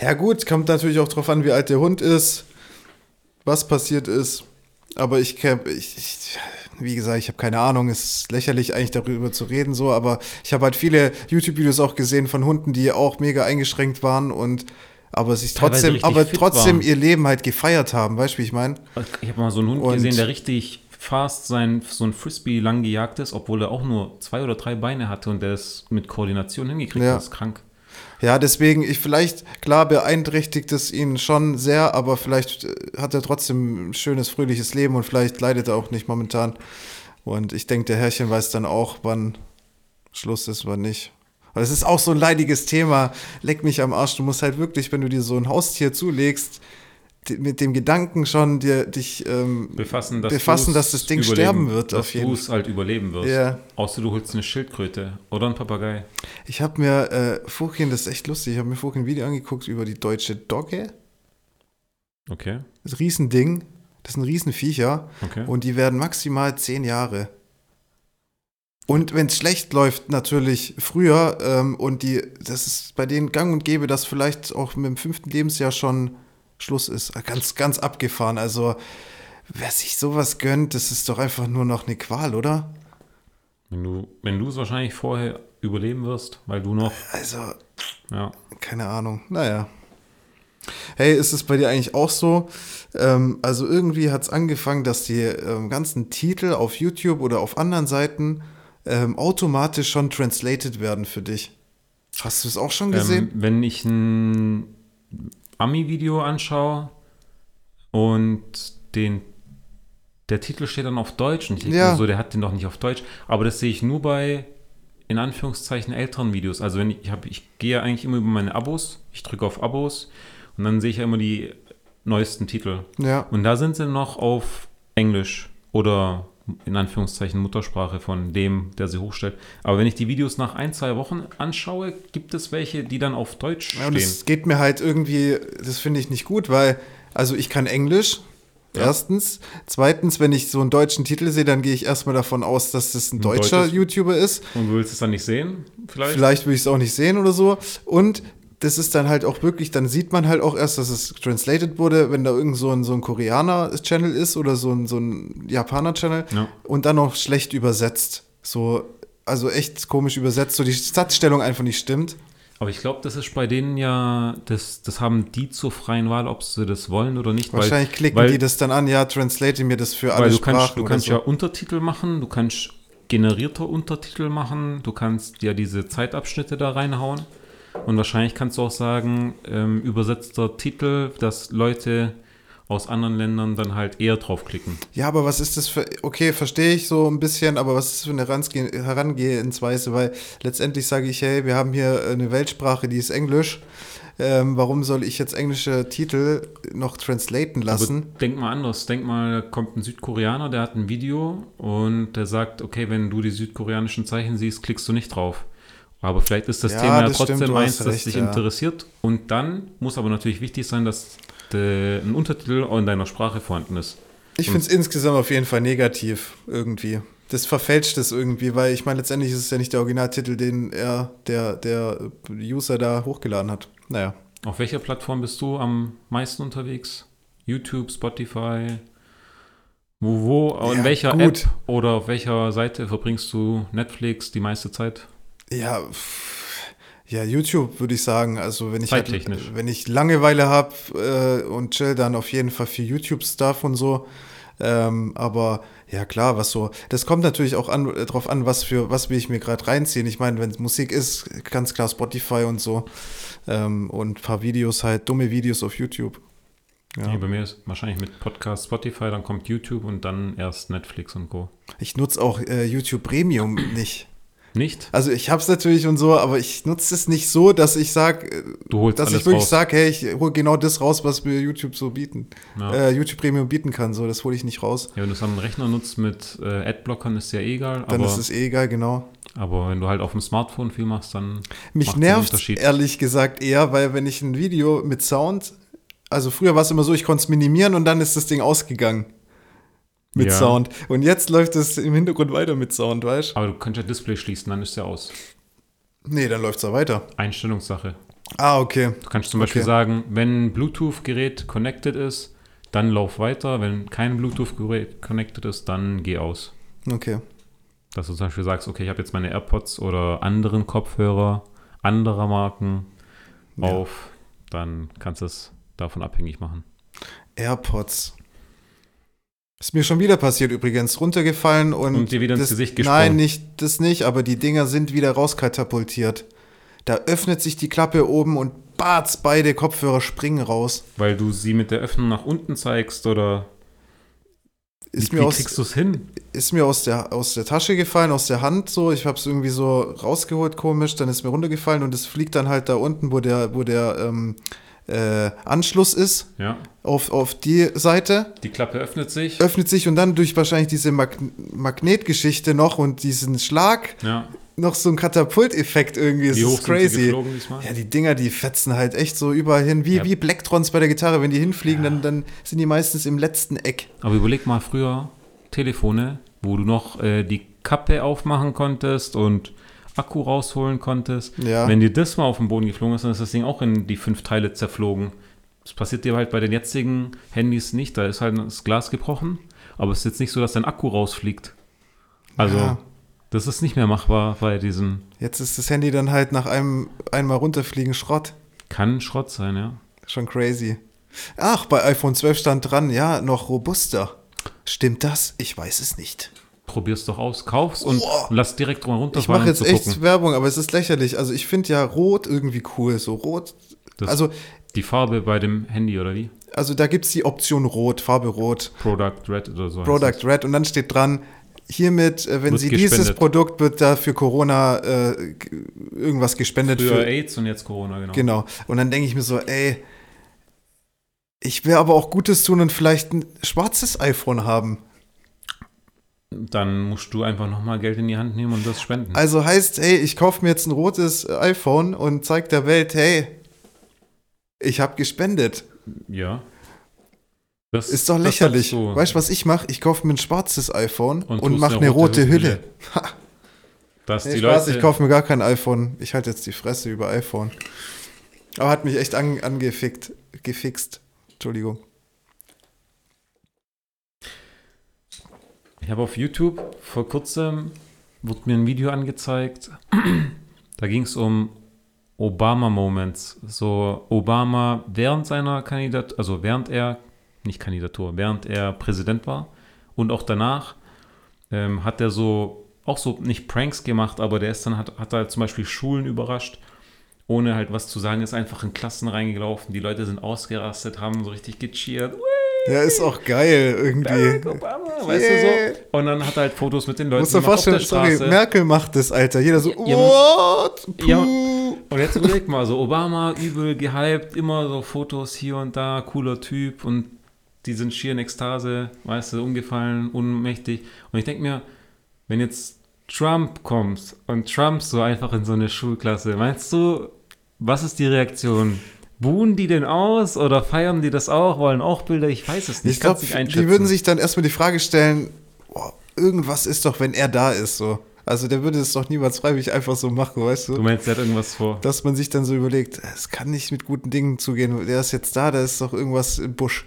Ja, gut, kommt natürlich auch drauf an, wie alt der Hund ist, was passiert ist. Aber ich, ich, ich wie gesagt, ich habe keine Ahnung. Es ist lächerlich, eigentlich darüber zu reden, so. Aber ich habe halt viele YouTube-Videos auch gesehen von Hunden, die auch mega eingeschränkt waren und aber sich trotzdem, aber trotzdem waren. ihr Leben halt gefeiert haben. Weißt du, wie ich meine? Ich habe mal so einen Hund Und- gesehen, der richtig fast sein, so ein Frisbee lang gejagt ist, obwohl er auch nur zwei oder drei Beine hatte und der es mit Koordination hingekriegt Ja. hat. Das ist krank. Ja, deswegen, ich vielleicht, klar beeinträchtigt es ihn schon sehr, aber vielleicht äh, hat er trotzdem ein schönes, fröhliches Leben und vielleicht leidet er auch nicht momentan. Und ich denke, der Herrchen weiß dann auch, wann Schluss ist, wann nicht. Weil es ist auch so ein leidiges Thema. Leck mich am Arsch. Du musst halt wirklich, wenn du dir so ein Haustier zulegst, mit dem Gedanken schon dir, dich ähm, Befassen, dass, befassen, dass das Ding sterben wird, dass auf jeden du es halt überleben wirst. Ja. Außer du holst eine Schildkröte oder ein Papagei. Ich habe mir äh, vorhin, das ist echt lustig, ich habe mir vorhin ein Video angeguckt über die deutsche Dogge. Okay, Das ist ein Riesending. Das sind Riesenviecher. okay. Und die werden maximal zehn Jahre. Und wenn es schlecht läuft, natürlich früher. Ähm, und die, das ist bei denen gang und gäbe, dass vielleicht auch mit dem fünften Lebensjahr schon Schluss ist. Ganz, ganz abgefahren. Also, wer sich sowas gönnt, das ist doch einfach nur noch eine Qual, oder? Wenn du, wenn du es wahrscheinlich vorher überleben wirst, weil du noch, Also, ja, keine Ahnung. Naja. Hey, ist es bei dir eigentlich auch so? Ähm, also irgendwie hat es angefangen, dass die ähm, ganzen Titel auf YouTube oder auf anderen Seiten ähm, automatisch schon translated werden für dich. Hast du es auch schon gesehen? Ähm, wenn ich ein Ami-Video anschaue und den, der Titel steht dann auf Deutsch und ich denke Ja. so, der hat den doch nicht auf Deutsch, aber das sehe ich nur bei in Anführungszeichen älteren Videos. Also wenn ich, ich, hab, ich gehe eigentlich immer über meine Abos, ich drücke auf Abos und dann sehe ich ja immer die neuesten Titel. ja. Und da sind sie noch auf Englisch oder in Anführungszeichen Muttersprache von dem, der sie hochstellt. Aber wenn ich die Videos nach ein, zwei Wochen anschaue, gibt es welche, die dann auf Deutsch Ja, stehen. das geht mir halt irgendwie, das finde ich nicht gut, weil, also ich kann Englisch, Ja. erstens. Zweitens, wenn ich so einen deutschen Titel sehe, dann gehe ich erstmal davon aus, dass das ein, Ein deutscher deutsches- YouTuber ist. Und du willst es dann nicht sehen? Vielleicht? Vielleicht will ich es auch nicht sehen oder so. Und das ist dann halt auch wirklich, dann sieht man halt auch erst, dass es translated wurde, wenn da irgend so ein, so ein Koreaner-Channel ist oder so ein, so ein Japaner-Channel Ja. und dann noch schlecht übersetzt. So, also echt komisch übersetzt, so die Satzstellung einfach nicht stimmt. Aber ich glaube, das ist bei denen ja, das, das haben die zur freien Wahl, ob sie das wollen oder nicht. Wahrscheinlich klicken weil, die das dann an, ja, translate mir das für alle Weil du Sprachen kannst, du kannst so. ja Untertitel machen, du kannst generierter Untertitel machen, du kannst ja diese Zeitabschnitte da reinhauen. Und wahrscheinlich kannst du auch sagen, ähm, übersetzter Titel, dass Leute aus anderen Ländern dann halt eher draufklicken. Ja, aber was ist das für, okay, verstehe ich so ein bisschen, aber was ist das für eine Herangeh- Herangehensweise? Weil letztendlich sage ich, hey, wir haben hier eine Weltsprache, die ist Englisch. Ähm, warum soll ich jetzt englische Titel noch translaten lassen? Aber denk mal anders. Denk mal, da kommt ein Südkoreaner, der hat ein Video und der sagt, okay, wenn du die südkoreanischen Zeichen siehst, klickst du nicht drauf. Aber vielleicht ist das Ja, Thema ja das trotzdem stimmt, eins, das dich ja. interessiert. Und dann muss aber natürlich wichtig sein, dass de, ein Untertitel auch in deiner Sprache vorhanden ist. Ich finde es insgesamt auf jeden Fall negativ irgendwie. Das verfälscht es irgendwie, weil ich meine, letztendlich ist es ja nicht der Originaltitel, den er, der, der User da hochgeladen hat. Naja. Auf welcher Plattform bist du am meisten unterwegs? YouTube, Spotify? Wo, wo, in Ja, welcher gut. App oder auf welcher Seite verbringst du Netflix die meiste Zeit? Ja, ja, YouTube würde ich sagen. Also wenn ich halt, wenn ich Langeweile habe äh, und chill, dann auf jeden Fall für YouTube-Stuff und so. Ähm, aber ja klar, was so. Das kommt natürlich auch an, äh, drauf an, was für was will ich mir gerade reinziehen. Ich meine, wenn es Musik ist, ganz klar Spotify und so. Ähm, und ein paar Videos halt, dumme Videos auf YouTube. Ja. Nee, bei mir ist wahrscheinlich mit Podcast Spotify, dann kommt YouTube und dann erst Netflix und Co. Ich nutze auch äh, YouTube Premium nicht. Nicht? Also ich habe es natürlich und so, aber ich nutze es nicht so, dass ich sage, holst dass ich wirklich sage, hey, ich hole genau das raus, was mir YouTube so bieten, Ja. äh, YouTube Premium bieten kann. So, das hole ich nicht raus. Ja, wenn du es am Rechner nutzt mit äh, Adblockern, ist ja eh egal. Dann aber, ist es eh egal, genau. aber wenn du halt auf dem Smartphone viel machst, dann Mich nervt ehrlich gesagt eher, weil wenn ich ein Video mit Sound, also früher war es immer so, ich konnte es minimieren und dann ist das Ding ausgegangen mit Ja. Sound. Und jetzt läuft es im Hintergrund weiter mit Sound, weißt du? Aber du kannst ja Display schließen, dann ist ja aus. Nee, dann läuft es ja weiter. Einstellungssache. Ah, okay. Du kannst zum Beispiel Okay. sagen, wenn ein Bluetooth-Gerät connected ist, dann lauf weiter. Wenn kein Bluetooth-Gerät connected ist, dann geh aus. Okay. Dass du zum Beispiel sagst, okay, ich habe jetzt meine AirPods oder anderen Kopfhörer anderer Marken Ja. auf, dann kannst du es davon abhängig machen. AirPods. Ist mir schon wieder passiert übrigens, runtergefallen und, Und dir wieder ins das, Gesicht gesprungen. Nein, nicht das nicht, aber die Dinger sind wieder rauskatapultiert. Da öffnet sich die Klappe oben und batz, beide Kopfhörer springen raus. Weil du sie mit der Öffnung nach unten zeigst oder Ist wie, mir wie aus, kriegst du es hin? ist mir aus der, aus der Tasche gefallen, aus der Hand so. Ich habe es irgendwie so rausgeholt, komisch, dann ist mir runtergefallen und es fliegt dann halt da unten, wo der, wo der, ähm, äh, Anschluss ist Ja. auf, auf die Seite, Die Klappe öffnet sich. öffnet sich und dann durch wahrscheinlich diese Mag Magnetgeschichte noch und diesen Schlag Ja. noch so ein Katapulteffekt irgendwie. Das Wie ist crazy. Ja, die Dinger, die fetzen halt echt so überall hin. Wie, Ja. wie Blacktrons bei der Gitarre. Wenn die hinfliegen, dann, dann sind die meistens im letzten Eck. Aber überleg mal früher Telefone, wo du noch äh, die Kappe aufmachen konntest und Akku rausholen konntest. Ja. Wenn dir das mal auf den Boden geflogen ist, dann ist das Ding auch in die fünf Teile zerflogen. Das passiert dir halt bei den jetzigen Handys nicht. Da ist halt das Glas gebrochen. Aber es ist jetzt nicht so, dass dein Akku rausfliegt. Also, Ja. das ist nicht mehr machbar bei diesen. Jetzt ist das Handy dann halt nach einem einmal runterfliegen Schrott. Kann Schrott sein, ja. Schon crazy. Ach, bei iPhone 12 stand dran, ja, noch robuster. Stimmt das? Ich weiß es nicht. Probier's doch aus, kauf's und Boah. lass direkt drüber Ich runterfahren, mache um jetzt zu echt gucken. Werbung, aber es ist lächerlich. Also ich finde ja rot irgendwie cool. So rot. Das- Also, Die Farbe bei dem Handy oder wie? also da gibt es die Option rot, Farbe rot, Product Red oder so. Product Red und dann steht dran, hiermit, äh, wenn Wird Sie dieses gespendet. Produkt, wird da für Corona äh, irgendwas gespendet. Früher Für, AIDS und jetzt Corona, genau. genau. Und dann denke ich mir so, ey, ich will aber auch Gutes tun und vielleicht ein schwarzes iPhone haben. Dann musst du einfach nochmal Geld in die Hand nehmen und das spenden. Also heißt, hey, ich kaufe mir jetzt ein rotes äh, iPhone und zeige der Welt, hey, ich habe gespendet. ja. Das Ist doch lächerlich. du. Weißt du, was ich mache? Ich kaufe mir ein schwarzes iPhone und, tust mache eine rote, Hülle. [laughs] Dass Nee, die Spaß, Leute, ich kaufe mir gar kein iPhone. Ich halte jetzt die Fresse über iPhone. Aber hat mich echt an, angefickt, gefixt. Entschuldigung. Ich habe auf YouTube vor kurzem wurde mir ein Video angezeigt. da ging es um Obama Moments. So Obama während seiner Kandidatur, also während er nicht Kandidatur, während er Präsident war und auch danach ähm, hat er so auch so nicht Pranks gemacht, aber der ist dann hat hat halt zum Beispiel Schulen überrascht. Ohne halt was zu sagen, ist einfach in Klassen reingelaufen. Die Leute sind ausgerastet, haben so richtig gecheert. Ja, ist auch geil irgendwie. Barack Obama, weißt du Yeah. so. Und dann hat er halt Fotos mit den Leuten Musst du auf der vorstellen, sorry, Straße. Merkel macht das, Alter. Jeder so, Ja, what? ja. Puh. und jetzt überleg mal, so Obama übel gehypt, immer so Fotos hier und da, cooler Typ und die sind schier in Ekstase, weißt du, umgefallen, unmächtig. Und ich denke mir, wenn jetzt Trump kommt und Trump so einfach in so eine Schulklasse, meinst du, was ist die Reaktion? Buhen die denn aus oder feiern die das auch, wollen auch Bilder? Ich weiß es nicht. Ich glaube, einschätzen. die würden sich dann erstmal die Frage stellen, boah, irgendwas ist doch, wenn er da ist, so. Also der würde es doch niemals freiwillig einfach so machen, weißt Du du? meinst, der hat irgendwas vor? Dass man sich dann so überlegt, es kann nicht mit guten Dingen zugehen. Der ist jetzt da, da ist doch irgendwas im Busch.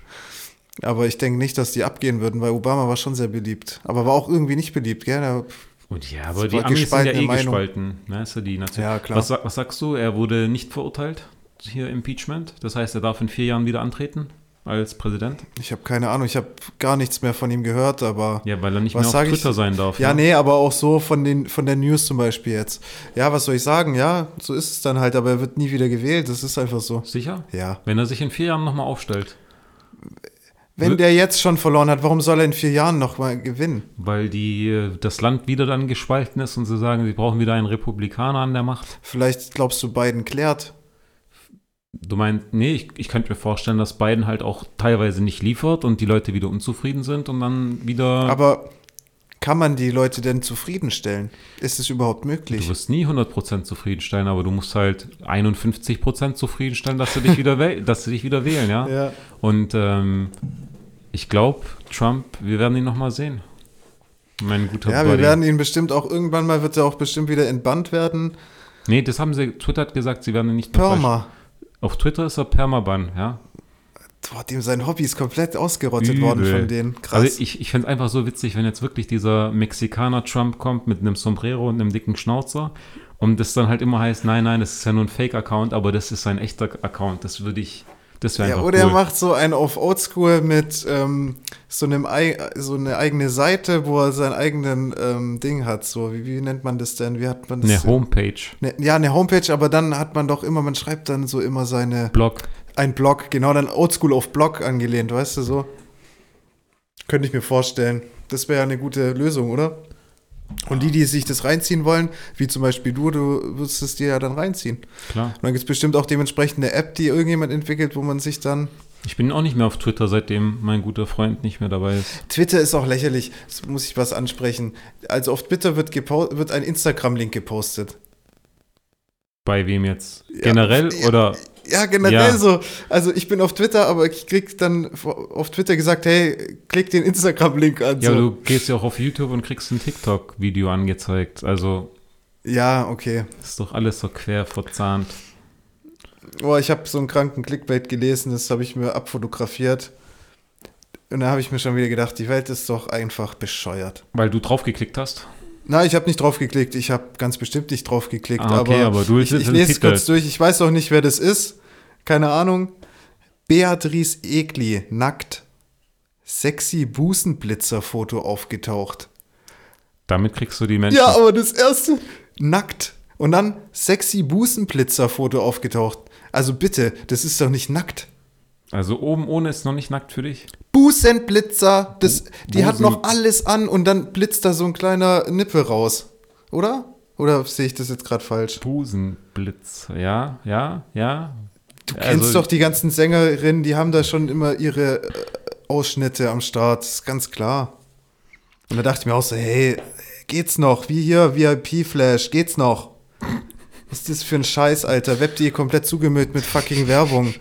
Aber ich denke nicht, dass die abgehen würden, weil Obama war schon sehr beliebt. Aber war auch irgendwie nicht beliebt, gell? Der, Und ja, aber die Amis sind ja eh Meinung. gespalten. Ne? Ist ja, die Nation. Ja, klar. Was, was sagst du? Er wurde nicht verurteilt, hier Impeachment. Das heißt, er darf in vier Jahren wieder antreten als Präsident. ich habe keine Ahnung, ich habe gar nichts mehr von ihm gehört, aber. Ja, weil er nicht mehr auf sag ich? Twitter sein darf. Ja, ne? nee, aber auch so von, den, von der News zum Beispiel jetzt. Ja, was soll ich sagen? Ja, so ist es dann halt, aber er wird nie wieder gewählt. Das ist einfach so. Sicher? Ja. Wenn er sich in vier Jahren nochmal aufstellt. Wenn der jetzt schon verloren hat, warum soll er in vier Jahren noch mal gewinnen? Weil die, äh, das Land wieder dann gespalten ist und sie sagen, sie brauchen wieder einen Republikaner an der Macht. Vielleicht glaubst du, Biden klärt. Du meinst, nee, ich, ich könnte mir vorstellen, dass Biden halt auch teilweise nicht liefert und die Leute wieder unzufrieden sind und dann wieder. Aber kann man die Leute denn zufriedenstellen? Ist es überhaupt Du möglich? wirst nie 100% zufriedenstellen, aber du musst halt 51% zufriedenstellen, dass du dich [laughs] wieder, dass sie dich wieder wählen, ja? Ja. Und ähm, ich glaube, Trump, wir werden ihn nochmal sehen. Mein guter Ja, wir Buddy. werden ihn bestimmt auch irgendwann mal, wird er auch bestimmt wieder entbannt werden. Nee, das haben sie, Twitter hat gesagt, sie werden ihn nicht Perma. Auf Twitter ist er Permaban, ja. Boah, dem sein Hobby ist komplett ausgerottet worden Übel. von denen. Krass. Also ich, ich fände es einfach so witzig, wenn jetzt wirklich dieser Mexikaner Trump kommt mit einem Sombrero und einem dicken Schnauzer und das dann halt immer heißt, nein, nein, das ist ja nur ein Fake-Account, aber das ist sein echter Account. Das würde ich, das wäre ja, einfach oder cool. er macht so einen auf Oldschool mit ähm, so einem Ei- so eine eigene Seite, wo er seinen eigenen ähm, Ding hat. So, wie, wie nennt man das denn? Wie hat man das? eine Homepage, Ne, ja, eine Homepage, aber dann hat man doch immer, man schreibt dann so immer seine, Blog. ein Blog, genau, dann Oldschool auf Blog angelehnt, weißt du so? Könnte ich mir vorstellen. Das wäre ja eine gute Lösung, oder? Und die, die sich das reinziehen wollen, wie zum Beispiel du, du wirst es dir ja dann reinziehen. Klar. Und dann gibt es bestimmt auch dementsprechend eine App, die irgendjemand entwickelt, wo man sich dann. Ich bin auch nicht mehr auf Twitter, seitdem mein guter Freund nicht mehr dabei ist. Twitter ist auch lächerlich, das muss ich was ansprechen. Also auf Twitter wird, wird ein Instagram-Link gepostet. Bei wem jetzt? Generell ja, oder? Ja, generell Ja. so. Also ich bin auf Twitter, aber ich krieg dann auf Twitter gesagt, hey, klick den Instagram-Link an. Ja, so. du gehst ja auch auf YouTube und kriegst ein TikTok-Video angezeigt. Also ja, okay. ist doch alles so quer verzahnt. Oh, ich habe so einen kranken Clickbait gelesen, das habe ich mir abfotografiert. Und da habe ich mir schon wieder gedacht, die Welt ist doch einfach bescheuert. Weil du draufgeklickt hast. Na, ich habe nicht drauf geklickt. Ich habe ganz bestimmt nicht drauf geklickt. Ah, okay, aber du ich, ich lese es kurz durch. Ich weiß auch nicht, wer das ist. Keine Ahnung. Beatrice Egli, nackt. Sexy Busenblitzer-Foto aufgetaucht. Damit kriegst du die Menschen. Ja, aber das erste, nackt. Und dann sexy Busenblitzer-Foto aufgetaucht. Also bitte, das ist doch nicht nackt. Also oben ohne ist noch nicht nackt für dich. Busenblitzer, das, die hat Busen- noch alles an und dann blitzt da so ein kleiner Nippel raus. Oder? Oder sehe ich das jetzt gerade falsch? Busenblitz. Ja, ja, ja. Du kennst doch die ganzen Sängerinnen, die haben da schon immer ihre äh, Ausschnitte am Start, das ist ganz klar. Und da dachte ich mir auch so, hey, geht's noch? Wie hier, VIP-Flash, geht's noch? Was ist das für ein Scheiß, Alter? Web.de komplett zugemüllt mit fucking Werbung.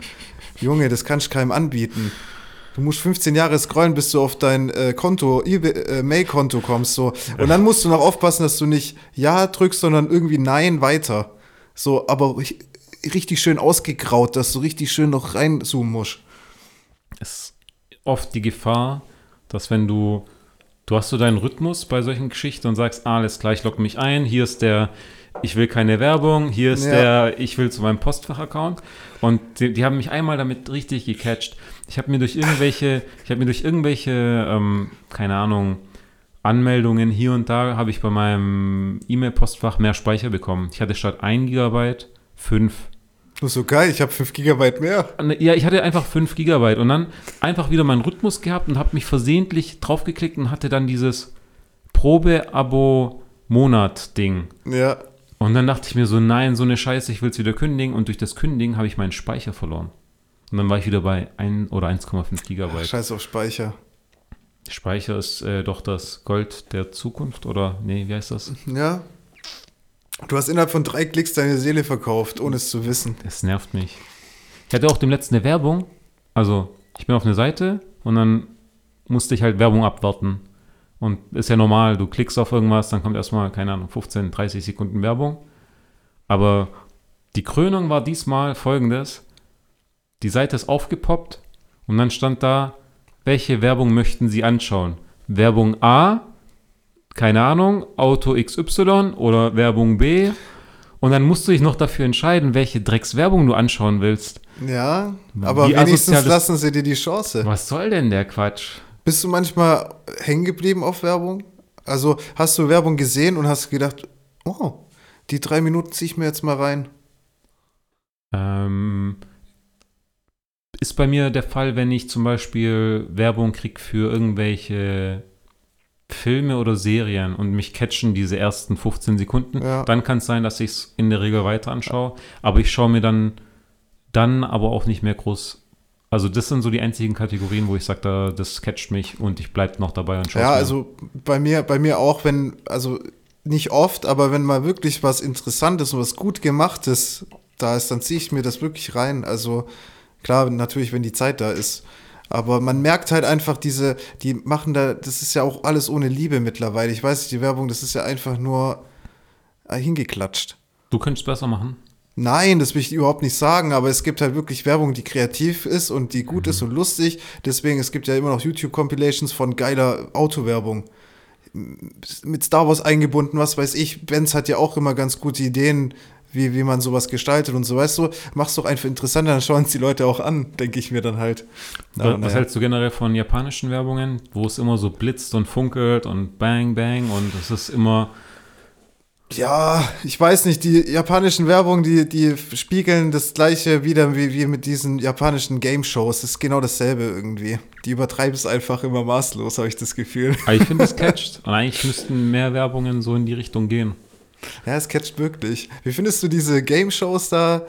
Junge, das kannst du keinem anbieten. Du musst 15 Jahre scrollen, bis du auf dein äh, Konto, äh, Mail-Konto kommst. So. Und dann musst du noch aufpassen, dass du nicht Ja drückst, sondern irgendwie Nein weiter. So, aber ri- richtig schön ausgegraut, dass du richtig schön noch reinzoomen musst. ist oft die Gefahr, dass wenn du, du hast so deinen Rhythmus bei solchen Geschichten und sagst, ah, alles klar, ich logge mich ein, hier ist der, ich will keine Werbung, hier ist Ja. der, ich will zu meinem Postfach-Account und die, die haben mich einmal damit richtig gecatcht. Ich habe mir durch irgendwelche, ich habe mir durch irgendwelche, ähm, keine Ahnung, Anmeldungen hier und da habe ich bei meinem E-Mail-Postfach mehr Speicher bekommen. Ich hatte statt 1 Gigabyte 5. Das ist so geil, ich habe 5 Gigabyte mehr. Ja, ich hatte einfach 5 Gigabyte und dann einfach wieder meinen Rhythmus gehabt und habe mich versehentlich draufgeklickt und hatte dann dieses Probe-Abo-Monat-Ding. Ja. Und dann dachte ich mir so, nein, so eine Scheiße, ich will es wieder kündigen und durch das Kündigen habe ich meinen Speicher verloren. Und dann war ich wieder bei 1 oder 1,5 Gigabyte. Scheiß auf Speicher. Speicher ist äh, doch das Gold der Zukunft oder, nee, wie heißt das? Ja. Du hast innerhalb von drei Klicks deine Seele verkauft, ohne es zu wissen. Das nervt mich. Ich hatte auch dem letzten eine Werbung. Also, ich bin auf eine Seite und dann musste ich halt Werbung abwarten. Und ist ja normal, du klickst auf irgendwas, dann kommt erstmal, keine Ahnung, 15, 30 Sekunden Werbung. Aber die Krönung war diesmal folgendes. Die Seite ist aufgepoppt und dann stand da, welche Werbung möchten Sie anschauen? Werbung A, keine Ahnung, Auto XY oder Werbung B. Und dann musst du dich noch dafür entscheiden, welche Dreckswerbung du anschauen willst. Ja, aber Wie wenigstens lassen sie dir die Chance. Was soll denn der Quatsch? Bist du manchmal hängen geblieben auf Werbung? Also hast du Werbung gesehen und hast gedacht, oh, die drei Minuten ziehe ich mir jetzt mal rein. Ähm, ist bei mir der Fall, wenn ich zum Beispiel Werbung kriege für irgendwelche Filme oder Serien und mich catchen diese ersten 15 Sekunden, Ja. dann kann es sein, dass ich es in der Regel weiter anschaue. Aber ich schaue mir dann, dann aber auch nicht mehr groß. Also das sind so die einzigen Kategorien, wo ich sage, da, das catcht mich und ich bleibe noch dabei und schaue Ja, also bei mir, bei mir auch, wenn, also nicht oft, aber wenn mal wirklich was Interessantes und was gut gemachtes da ist, dann ziehe ich mir das wirklich rein. Also klar, natürlich, wenn die Zeit da ist. Aber man merkt halt einfach diese, die machen da, das ist ja auch alles ohne Liebe mittlerweile. Ich weiß nicht, die Werbung, das ist ja einfach nur äh, hingeklatscht. Du könntest besser machen. Nein, das will ich überhaupt nicht sagen, aber es gibt halt wirklich Werbung, die kreativ ist und die gut ist und lustig. Deswegen, es gibt ja immer noch YouTube-Compilations von geiler Autowerbung. Mit Star Wars eingebunden, was weiß ich. Benz hat ja auch immer ganz gute Ideen, wie, wie man sowas gestaltet und so, weißt du, mach's doch einfach interessanter, dann schauen es die Leute auch an, denke ich mir dann halt. Aber Was, was naja. hältst du generell von japanischen Werbungen, wo es immer so blitzt und funkelt und bang, bang und es ist immer Ja, ich weiß nicht, die japanischen Werbung, die, die spiegeln das gleiche wieder wie, wie mit diesen japanischen Game-Shows. Das ist genau dasselbe irgendwie. Die übertreiben es einfach immer maßlos, habe ich das Gefühl. Aber ich finde, es catcht. Und eigentlich müssten mehr Werbungen so in die Richtung gehen. Ja, es catcht wirklich. Wie findest du diese Game-Shows da?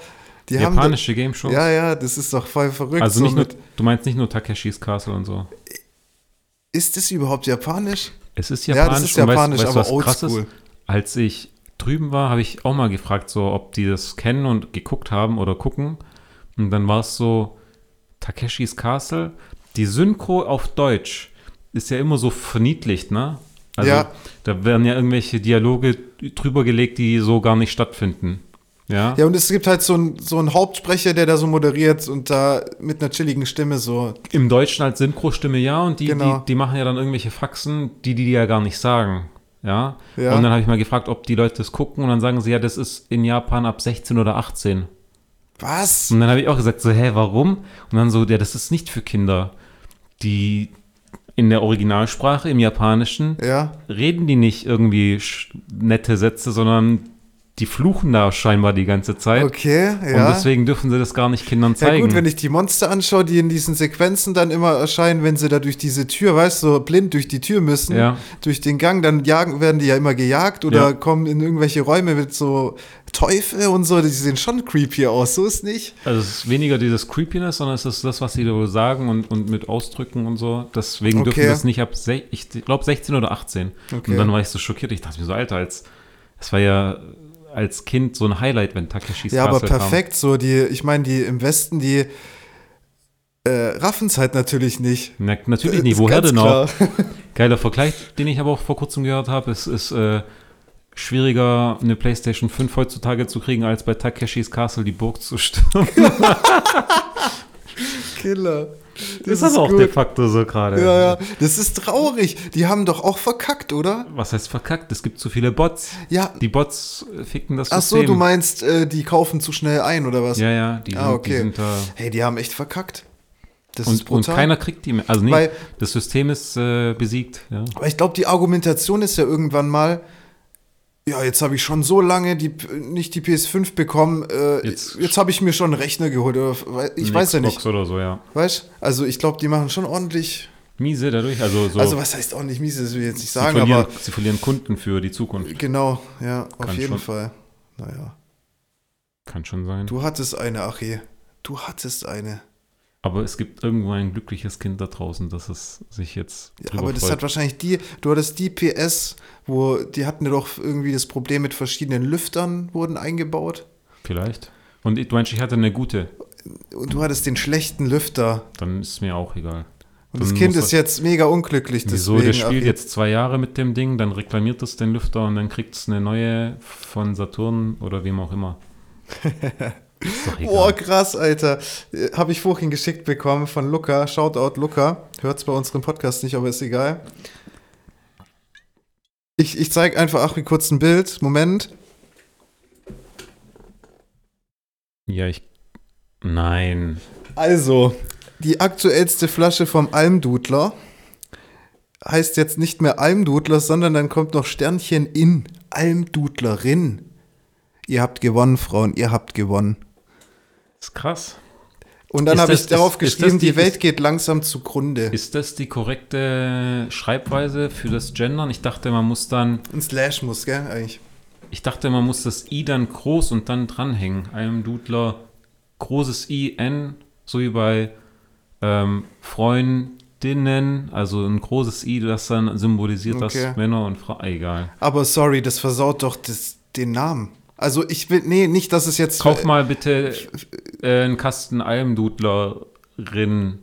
Die Japanische Game-Shows? Ja, ja, das ist doch voll verrückt. Also so nicht nur, mit, du meinst nicht nur Takeshis Castle und so. ist das überhaupt japanisch? Es ist Ja, japanisch. das ist und weißt- japanisch, weißt, du, aber was krass ist? oldschool. Als ich drüben war, habe ich auch mal gefragt, so, ob die das kennen und geguckt haben oder gucken. Und dann war es so, Takeshis Castle. Die Synchro auf Deutsch ist ja immer so verniedlicht, ne? Also Ja. da werden ja irgendwelche Dialoge drüber gelegt, die so gar nicht stattfinden. Ja. Ja, und es gibt halt so einen so einen Hauptsprecher, der da so moderiert und da mit einer chilligen Stimme so. Im Deutschen als Synchrostimme ja und die, Genau. die, die machen ja dann irgendwelche Faxen, die die ja gar nicht sagen. Ja. Ja. Und dann habe ich mal gefragt, ob die Leute das gucken und dann sagen sie, ja, das ist in Japan ab 16 oder 18. Was? Und dann habe ich auch gesagt, so, hä, warum? Und dann so, ja, das ist nicht für Kinder. Die in der Originalsprache, im Japanischen, Ja. reden die nicht irgendwie nette Sätze, sondern die fluchen da scheinbar die ganze Zeit. Okay, ja. Und deswegen dürfen sie das gar nicht Kindern Ja zeigen. gut, wenn ich die Monster anschaue, die in diesen Sequenzen dann immer erscheinen, wenn sie da durch diese Tür, weißt du, so blind durch die Tür müssen, Ja. durch den Gang, dann jagen, werden die ja immer gejagt oder Ja. kommen in irgendwelche Räume mit so Teufel und so, die sehen schon creepy aus, so ist nicht. Also es ist weniger dieses Creepiness, sondern es ist das, was sie da wohl sagen und, und mit Ausdrücken und so. Deswegen dürfen Okay. das nicht ab, ich glaube 16 oder 18. Okay. Und dann war ich so schockiert. Ich dachte mir so, Alter, als es war ja als Kind so ein Highlight, wenn Takeshis Ja, aber Castle perfekt, so die, ich meine, die im Westen, die äh, raffen es halt natürlich nicht. kam. Na, natürlich Ist nicht. Woher denn auch? klar. [laughs] [laughs] Geiler Vergleich, den ich aber auch vor kurzem gehört habe. Es ist äh, schwieriger, eine PlayStation 5 heutzutage zu kriegen, als bei Takeshis Castle die Burg zu stürmen. [laughs] Killer. Das ist aber auch gut. de facto so gerade. Ja, ja, das ist traurig. Die haben doch auch verkackt, oder? Was heißt verkackt? Es gibt zu viele Bots. Ja. Die Bots ficken das Ach System. so, du meinst, äh, die kaufen zu schnell ein, oder was? Ja, ja, die sind, Ah, okay. die sind da. Hey, die haben echt verkackt. Das ist Und, und brutal. keiner kriegt die mehr. Also nee, Weil- das System ist äh, besiegt. Ja. Aber ich glaube, die Argumentation ist ja irgendwann mal, ja, jetzt habe ich schon so lange die, nicht die PS5 bekommen, äh, jetzt, Jetzt- habe ich mir schon einen Rechner geholt. Oder, ich weiß ja Xbox nicht. oder so, ja. Weißt Also ich glaube, die machen schon ordentlich. Miese dadurch. Also so. Also was heißt ordentlich mies, das will ich jetzt nicht sie, sagen, verlieren, aber sie verlieren Kunden für die Zukunft. genau, ja, auf Kann jeden schon. Fall. Naja. Kann schon sein. Du hattest eine, Achi. Du hattest eine. Aber es gibt irgendwo ein glückliches Kind da draußen, das es sich jetzt Ja, aber das freut. hat wahrscheinlich die, du hattest die PS, wo die hatten ja doch irgendwie das Problem mit verschiedenen Lüftern wurden eingebaut. Vielleicht. Und du meinst, ich hatte eine gute. Und du hattest den schlechten Lüfter. Dann ist mir auch egal. Und das Kind ist jetzt mega unglücklich. Wieso? Deswegen, Der spielt jetzt zwei Jahre mit dem Ding, dann reklamiert es den Lüfter und dann kriegt es eine neue von Saturn oder wem auch immer. [laughs] Boah, krass, Alter. Habe ich vorhin geschickt bekommen von Luca. Shoutout Luca. Hört's bei unserem Podcast nicht, aber ist egal. Ich, ich zeige einfach Achim kurz ein Bild. Moment. Ja, ich. Nein. Also, die aktuellste Flasche vom Almdudler heißt jetzt nicht mehr Almdudler, sondern dann kommt noch Sternchen in Almdudlerin. Ihr habt gewonnen, Frauen, ihr habt gewonnen. Ist krass. Und dann Ist habe das- ich darauf ist- ist geschrieben, das die- die Welt geht langsam zugrunde. Ist das die korrekte Schreibweise für das Gendern? Ich dachte, man muss dann. Ein Slash muss, gell, eigentlich. Ich dachte, man muss das I dann groß und dann dranhängen. Einem Dudler großes I, N, so wie bei ähm, Freundinnen, also ein großes I, das dann symbolisiert, Okay. dass Männer und Frauen. Egal. Aber sorry, das versaut doch das, den Namen. Also ich will, nee, nicht, dass es jetzt... Kauf mal bitte äh, einen Kasten Almdudlerin.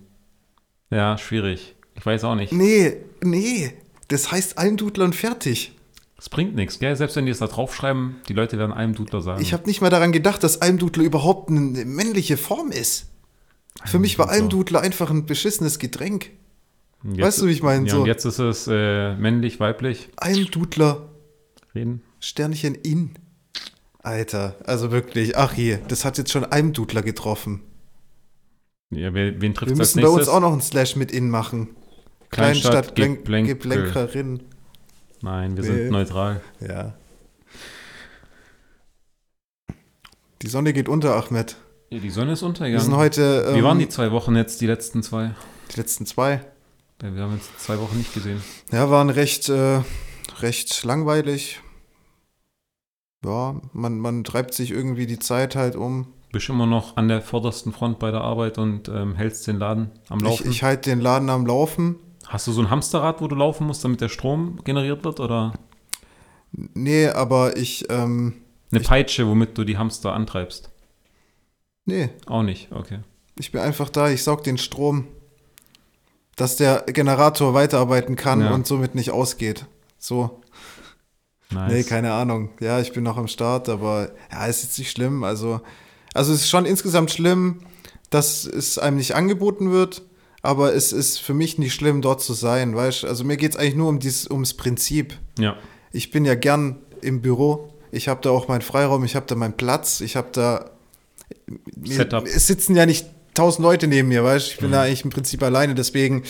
Ja, schwierig. Ich weiß auch nicht. Nee, nee, das heißt Almdudler und fertig. Es bringt nichts, gell? Selbst wenn die es da draufschreiben, die Leute werden Almdudler sagen. Ich habe nicht mal daran gedacht, dass Almdudler überhaupt eine männliche Form ist. Für mich war Almdudler. Almdudler einfach ein beschissenes Getränk. Und weißt du, wie ich meine? Ja, So. und jetzt ist es äh, männlich, weiblich. Almdudler, Reden. Sternchen in. Alter, also wirklich, ach je, das hat jetzt schon Almdudler getroffen. Ja, wer, wen trifft Wir müssen bei uns nächstes? auch noch einen Slash mit in machen. Kleinstadt, Kleinstadt. Geplänkerin. Nein, wir Nee. sind neutral. Ja. Die Sonne geht unter, Ahmed. Ja, die Sonne ist Wir sind untergegangen. heute. Wie ähm, waren die zwei Wochen jetzt, die letzten zwei? Die letzten zwei. Ja, Wir haben jetzt zwei Wochen nicht gesehen. Ja, waren recht, äh, recht langweilig. Ja, man, man treibt sich irgendwie die Zeit halt um. Bist immer noch an der vordersten Front bei der Arbeit und ähm, hältst den Laden am Ich, Laufen. ich halte den Laden am Laufen. Hast du so ein Hamsterrad, wo du laufen musst, damit der Strom generiert wird? Oder Nee, aber ich, ähm, eine Peitsche, womit du die Hamster antreibst? nee, Auch nicht, okay. ich bin einfach da, ich saug den Strom, dass der Generator weiterarbeiten kann Ja. und somit nicht ausgeht. So. Nice. Nee, keine Ahnung. Ja, ich bin noch am Start, aber ja, ist jetzt nicht schlimm. Also, also es ist schon insgesamt schlimm, dass es einem nicht angeboten wird, aber es ist für mich nicht schlimm, dort zu sein, weißt Also mir geht es eigentlich nur um dieses, ums Prinzip. Ja, Ich bin ja gern im Büro. Ich habe da auch meinen Freiraum, ich habe da meinen Platz, ich habe da. Setup. Es sitzen ja nicht tausend Leute neben mir, weißt Ich bin Mhm. da eigentlich im Prinzip alleine, deswegen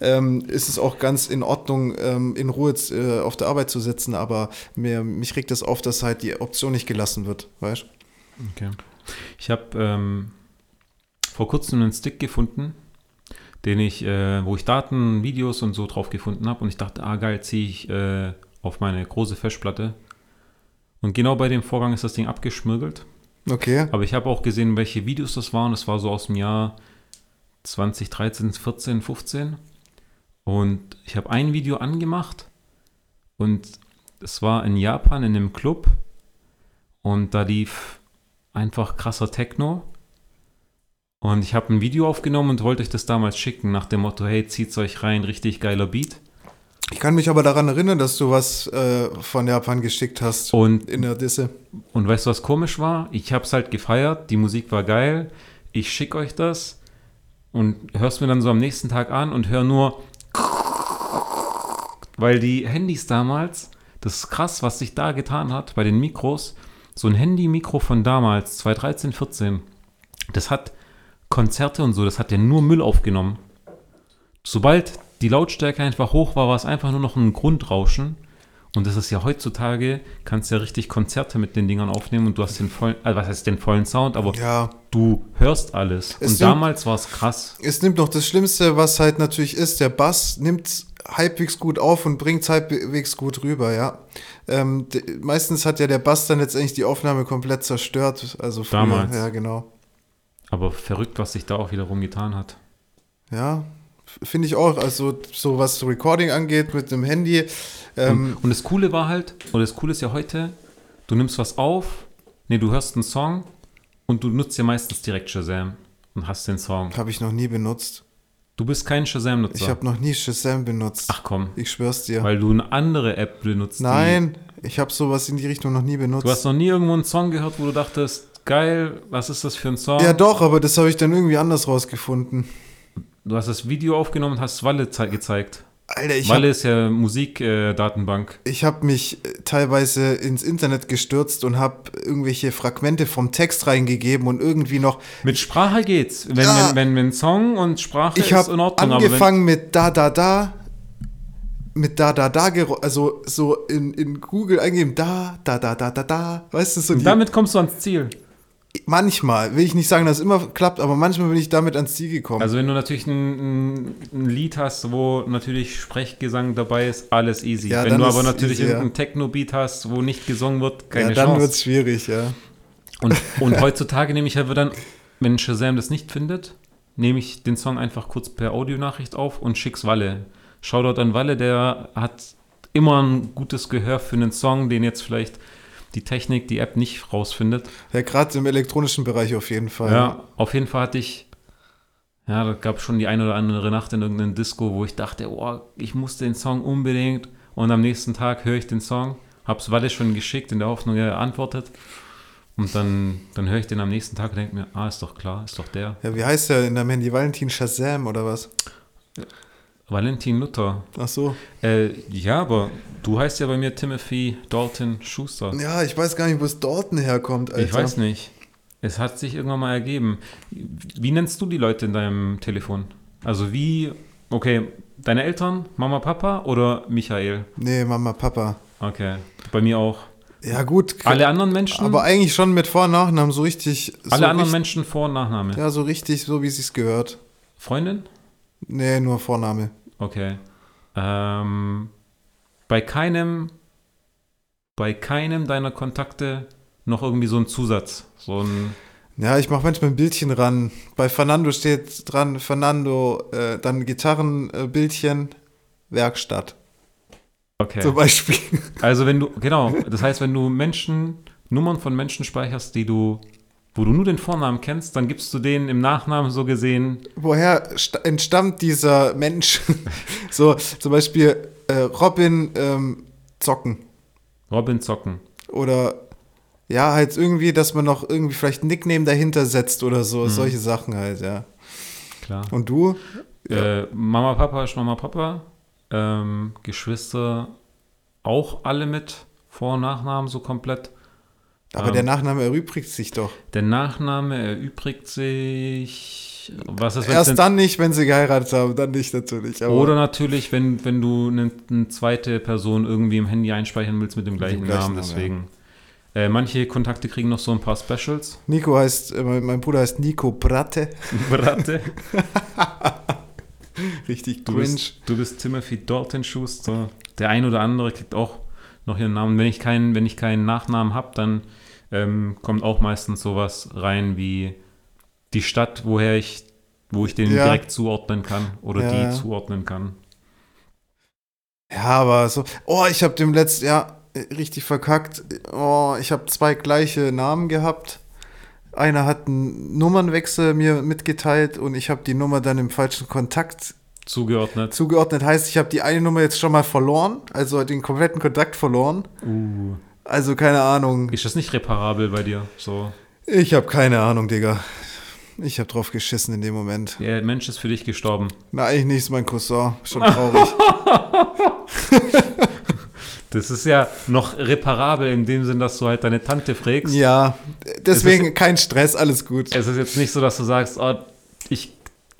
ähm, ist es auch ganz in Ordnung, ähm, in Ruhe äh, auf der Arbeit zu sitzen, aber mir, mich regt es auf, dass halt die Option nicht gelassen wird, weißt okay. Ich habe ähm, vor kurzem einen Stick gefunden, den ich, äh, wo ich Daten, Videos und so drauf gefunden habe und ich dachte, ah geil, ziehe ich äh, auf meine große Festplatte. Und genau bei dem Vorgang ist das Ding abgeschmirgelt. Okay. Aber ich habe auch gesehen, welche Videos das waren. Das war so aus dem Jahr 2013, 14, 15. Und ich habe ein Video angemacht und es war in Japan in einem Club und da lief einfach krasser Techno. Und ich habe ein Video aufgenommen und wollte euch das damals schicken, nach dem Motto, hey, zieht's euch rein, richtig geiler Beat. Ich kann mich aber daran erinnern, dass du was äh, von Japan geschickt hast Und in der Disse. Und weißt du, was komisch war? Ich hab's halt gefeiert, die Musik war geil, ich schick euch das und hör's mir dann so am nächsten Tag an und hör nur, weil die Handys damals, das ist krass, was sich da getan hat bei den Mikros, so ein Handy-Mikro von damals, 2013, 14, das hat Konzerte und so, das hat ja nur Müll aufgenommen. Sobald die Lautstärke einfach hoch war, war es einfach nur noch ein Grundrauschen. Und das ist ja heutzutage, kannst ja richtig Konzerte mit den Dingern aufnehmen und du hast den vollen, also was heißt den vollen Sound, aber Ja, du hörst alles. Es und sind- damals war es krass. Es nimmt noch das Schlimmste, was halt natürlich ist, der Bass nimmt halbwegs gut auf und bringt halbwegs gut rüber, ja. Ähm, meistens hat ja der Bass dann letztendlich die Aufnahme komplett zerstört. Also früher, Damals. ja, genau. Aber verrückt, was sich da auch wiederum getan hat. Ja, finde ich auch. Also so was Recording angeht mit dem Handy. Ähm, und, und das Coole war halt, oder das Coole ist ja heute, du nimmst was auf, nee, du hörst einen Song und du nutzt ja meistens direkt Shazam und hast den Song. habe ich noch nie benutzt. Du bist kein Shazam-Nutzer. Ich habe noch nie Shazam benutzt. Ach komm, Ich schwör's dir. weil du eine andere App benutzt. Nein, ich habe sowas in die Richtung noch nie benutzt. Du hast noch nie irgendwo einen Song gehört, wo du dachtest, geil, was ist das für ein Song? ja, doch, aber das habe ich dann irgendwie anders rausgefunden. Du hast das Video aufgenommen und hast Walle zei- gezeigt. Alter, ich Walle ist ja Musikdatenbank. Ich habe mich äh, teilweise ins Internet gestürzt und habe irgendwelche Fragmente vom Text reingegeben und irgendwie noch. Mit Sprache geht's. Wenn, Ja. wenn, wenn, wenn Song und Sprache Ich ist habe in Ordnung, angefangen mit da da da, mit da da da, also so in, in Google eingeben da da da da da da, weißt du so. Die, damit kommst du ans Ziel. Manchmal will ich nicht sagen, dass es immer klappt, aber manchmal bin ich damit ans Ziel gekommen. Also wenn du natürlich ein, ein, Lied hast, wo natürlich Sprechgesang dabei ist, alles easy. Ja, wenn du aber natürlich easy, ja. irgendein Techno-Beat hast, wo nicht gesungen wird, keine ja, dann Chance. wird's schwierig, ja. Und, [laughs] und heutzutage nehme ich halt dann, wenn Shazam das nicht findet, nehme ich den Song einfach kurz per Audionachricht auf und schick's Walle. Shoutout an Walle, der hat immer ein gutes Gehör für einen Song, den jetzt vielleicht die Technik, die App nicht rausfindet. Ja, gerade im elektronischen Bereich auf jeden Fall. Ja, auf jeden Fall hatte ich, ja, da gab schon die eine oder andere Nacht in irgendeinem Disco, wo ich dachte, oh, ich muss den Song unbedingt. Und am nächsten Tag höre ich den Song, hab's Walle schon geschickt, in der Hoffnung, er antwortet. Und dann, dann höre ich den am nächsten Tag und denke mir, ah, ist doch klar, ist doch der. Ja, wie heißt der in deinem Handy? Valentin Shazam oder was? Valentin Luther. Ach so. Äh, ja, aber du heißt ja bei mir Timothy Dalton Schuster. Ja, ich weiß gar nicht, wo es Dorten herkommt, Alter. Ich weiß nicht. Es hat sich irgendwann mal ergeben. Wie nennst du die Leute in deinem Telefon? Also wie, okay, deine Eltern, Mama, Papa oder Michael? Nee, Mama, Papa. Okay, bei mir auch. Ja, gut. Alle anderen Menschen? Aber eigentlich schon mit Vor- und Nachnamen so richtig. so alle anderen richtig, Menschen Vor- und Nachname. Ja, so richtig, so wie es sich gehört. Freundin? Nee, nur Vorname. Okay. Ähm, bei keinem, bei keinem deiner Kontakte noch irgendwie so ein Zusatz. So ein, Ja, ich mache manchmal ein Bildchen ran. Bei Fernando steht dran, Fernando, äh, dann Gitarrenbildchen, Werkstatt okay. zum Beispiel. Also wenn du, genau, das heißt, wenn du Menschen, Nummern von Menschen speicherst, die du, wo du nur den Vornamen kennst, dann gibst du denen im Nachnamen so gesehen, Woher st- entstammt dieser Mensch? [laughs] so, zum Beispiel äh, Robin ähm, Zocken. Robin Zocken. Oder ja, halt irgendwie, dass man noch irgendwie vielleicht ein Nickname dahinter setzt oder so. Mhm. Solche Sachen halt, ja. Klar. Und du? Äh, Mama, Papa ist Mama, Papa. Ähm, Geschwister auch alle mit Vor- und Nachnamen so komplett. Aber Ähm. der Nachname erübrigt sich doch. Der Nachname erübrigt sich. Was ist, Erst denn- dann nicht, wenn sie geheiratet haben, dann nicht natürlich. Oder natürlich, wenn, wenn du eine, eine zweite Person irgendwie im Handy einspeichern willst mit dem gleichen, gleichen Namen. Deswegen. Äh, manche Kontakte kriegen noch so ein paar Specials. Nico heißt, äh, mein mein Bruder heißt Nico Bratte. [laughs] Bratte. [laughs] Richtig Du cringe. bist, du bist Timothy Dalton Schuster. Der ein oder andere kriegt auch noch ihren Namen. Wenn ich keinen, wenn ich keinen Nachnamen habe, dann ähm, kommt auch meistens sowas rein wie die Stadt, woher ich, wo ich den Ja. direkt zuordnen kann oder Ja, die ja. zuordnen kann. Ja, aber so. Oh, ich habe dem letzten, ja, richtig verkackt. Oh, ich habe zwei gleiche Namen gehabt. Einer hat einen Nummernwechsel mir mitgeteilt und ich habe die Nummer dann im falschen Kontakt Zugeordnet. zugeordnet. Heißt, ich habe die eine Nummer jetzt schon mal verloren, also den kompletten Kontakt verloren. Uh. Also keine Ahnung. Ist das nicht reparabel bei dir? So, Ich habe keine Ahnung, Digga. Ich habe drauf geschissen in dem Moment. der Mensch ist für dich gestorben. Na, eigentlich nicht, ist mein Cousin. Schon traurig. [laughs] [laughs] Das ist ja noch reparabel in dem Sinn, dass du halt deine Tante fragst. ja, deswegen kein Stress, alles gut. Es ist jetzt nicht so, dass du sagst, oh, ich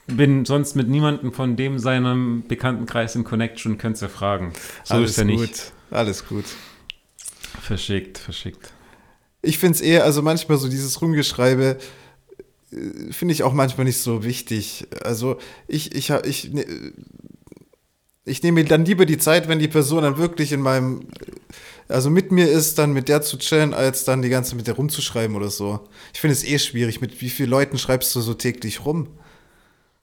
bin sonst mit niemandem von dem seinem Bekanntenkreis in Connection, könntest du fragen. So alles ist er nicht. gut. Alles gut. Verschickt, verschickt. Ich finde es eher, also manchmal so dieses Rumgeschreibe, äh, finde ich auch manchmal nicht so wichtig. Also ich, ich, ich, ne- ich nehme mir dann lieber die Zeit, wenn die Person dann wirklich in meinem, also mit mir ist, dann mit der zu chillen, als dann die ganze mit der rumzuschreiben oder so. Ich finde es eh schwierig. Mit wie vielen Leuten schreibst du so täglich rum?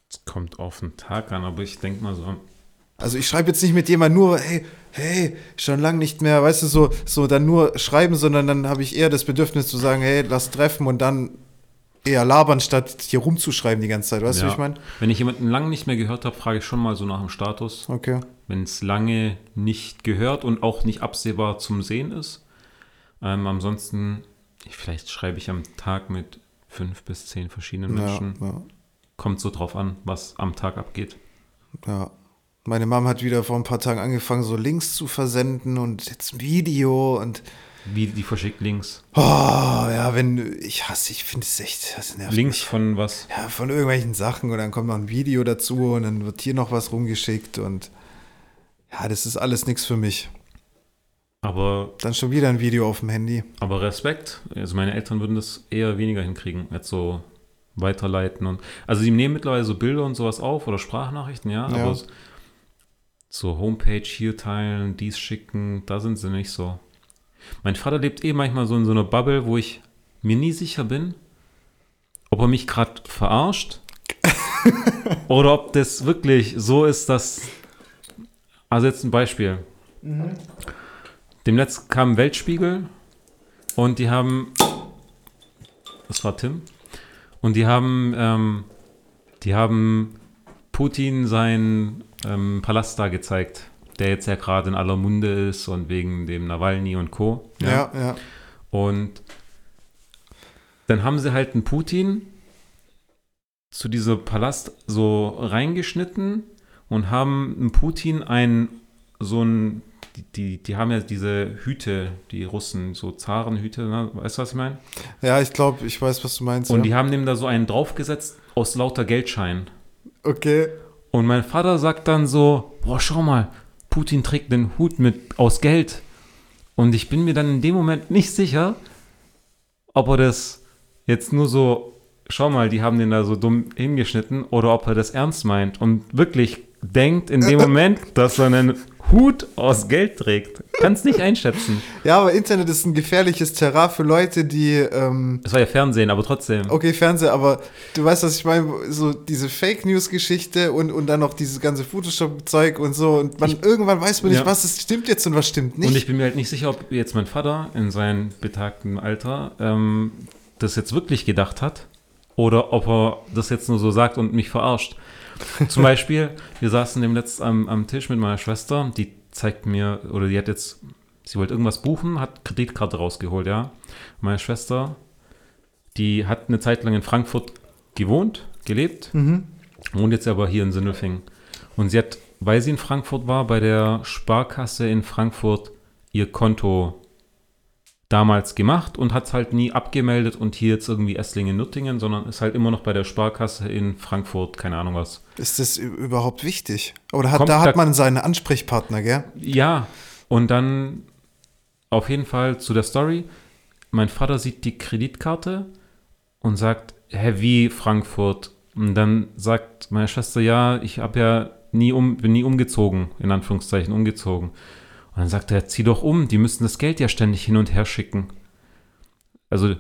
Es kommt auf den Tag an, aber ich denke mal so, Also ich schreibe jetzt nicht mit jemandem nur, hey, hey, schon lang nicht mehr, weißt du, so, so dann nur schreiben, sondern dann habe ich eher das Bedürfnis zu sagen, hey, lass treffen und dann eher labern, statt hier rumzuschreiben die ganze Zeit. Weißt du, ja. wie ich meine? wenn ich jemanden lange nicht mehr gehört habe, frage ich schon mal so nach dem Status. Okay. Wenn es lange nicht gehört und auch nicht absehbar zum Sehen ist. Ähm, ansonsten, ich, vielleicht schreibe ich am Tag mit fünf bis zehn verschiedenen Ja, Menschen. ja, Kommt so drauf an, was am Tag abgeht. ja. Meine Mom hat wieder vor ein paar Tagen angefangen, so Links zu versenden und jetzt ein Video und Wie die verschickt Links. oh, ja, wenn ich hasse, ich finde es echt, das nervt Links mich. von was? Ja, von irgendwelchen Sachen und dann kommt noch ein Video dazu und dann wird hier noch was rumgeschickt und ja, das ist alles nichts für mich. Aber, Dann schon wieder ein Video auf dem Handy. aber Respekt. Also meine Eltern würden das eher weniger hinkriegen, als so weiterleiten und. Also die nehmen mittlerweile so Bilder und sowas auf oder Sprachnachrichten, ja, Ja. aber so Homepage hier teilen, dies schicken, da sind sie nicht so. Mein Vater lebt eh manchmal so in so einer Bubble, wo ich mir nie sicher bin, ob er mich gerade verarscht [laughs] oder ob das wirklich so ist, dass. Also jetzt ein Beispiel. Dem letzten kam Weltspiegel und die haben. Das war Tim. Und die haben, ähm, die haben Putin seinen ähm, Palast da gezeigt, der jetzt ja gerade in aller Munde ist und wegen dem Nawalny und Co. Ja, ja. Und dann haben sie halt einen Putin zu diesem Palast so reingeschnitten und haben einen Putin ein so ein die, die, die haben ja diese Hüte, die Russen, so Zarenhüte, ne? weißt du, was ich meine? Ja, ich glaube, ich weiß, was du meinst. Und ja. die haben dem da so einen draufgesetzt aus lauter Geldscheinen. okay. Und mein Vater sagt dann so, boah, schau mal, Putin trägt den Hut mit aus Geld. Und ich bin mir dann in dem Moment nicht sicher, ob er das jetzt nur so, schau mal, die haben den da so dumm hingeschnitten, oder ob er das ernst meint und wirklich denkt in dem Moment, dass er einen Hut aus Geld trägt. Kannst nicht einschätzen. Ja, aber Internet ist ein gefährliches Terrain für Leute, die. Ähm, Das war ja Fernsehen, aber trotzdem. okay, Fernseher, aber du weißt, was ich meine, so diese Fake News-Geschichte und, und dann noch dieses ganze Photoshop-Zeug und so. Und man, irgendwann weiß man nicht, Ja. was ist, stimmt jetzt und was stimmt nicht. Und ich bin mir halt nicht sicher, ob jetzt mein Vater in seinem betagten Alter ähm, das jetzt wirklich gedacht hat oder ob er das jetzt nur so sagt und mich verarscht. [laughs] Zum Beispiel, wir saßen dem letzt am, am Tisch mit meiner Schwester, die zeigt mir, oder die hat jetzt, sie wollte irgendwas buchen, hat Kreditkarte rausgeholt, ja. Meine Schwester, die hat eine Zeit lang in Frankfurt gewohnt, gelebt, wohnt jetzt aber hier in Sindelfingen. Und sie hat, weil sie in Frankfurt war, bei der Sparkasse in Frankfurt ihr Konto damals gemacht und hat es halt nie abgemeldet und hier jetzt irgendwie Esslingen-Nuttingen, sondern ist halt immer noch bei der Sparkasse in Frankfurt, keine Ahnung was. ist das überhaupt wichtig? Oder hat, Kommt da da- hat man seinen Ansprechpartner, gell? Ja, und dann auf jeden Fall zu der Story. Mein Vater sieht die Kreditkarte und sagt, hä, wie Frankfurt? Und dann sagt meine Schwester, ja, ich habe ja nie um, bin nie umgezogen, in Anführungszeichen umgezogen. Und dann sagt er, zieh doch um, die müssen das Geld ja ständig hin und her schicken. Also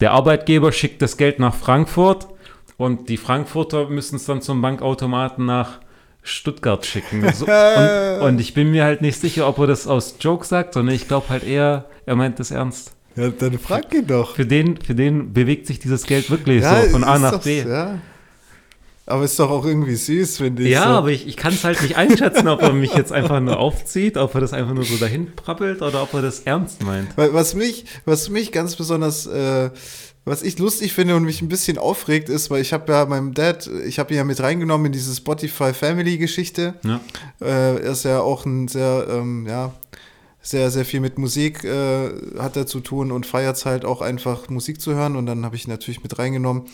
der Arbeitgeber schickt das Geld nach Frankfurt und die Frankfurter müssen es dann zum Bankautomaten nach Stuttgart schicken. [laughs] So, und, und ich bin mir halt nicht sicher, ob er das aus Joke sagt, sondern ich glaube halt eher, er meint das ernst. Ja, dann frag ihn doch. Für den, für den bewegt sich dieses Geld wirklich so von A nach B. Ja. Aber ist doch auch irgendwie süß, finde ich. Ja, so. aber ich, ich kann es halt nicht einschätzen, ob er mich jetzt einfach nur aufzieht, ob er das einfach nur so dahin prappelt oder ob er das ernst meint. Was mich, was mich ganz besonders, äh, was ich lustig finde und mich ein bisschen aufregt, ist, weil ich habe ja meinem Dad, ich habe ihn ja mit reingenommen in diese Spotify Family Geschichte. Ja. Äh, er ist ja auch ein sehr, ähm, ja, sehr, sehr viel mit Musik äh, hat er zu tun und feiert es halt auch einfach Musik zu hören und dann habe ich ihn natürlich mit reingenommen.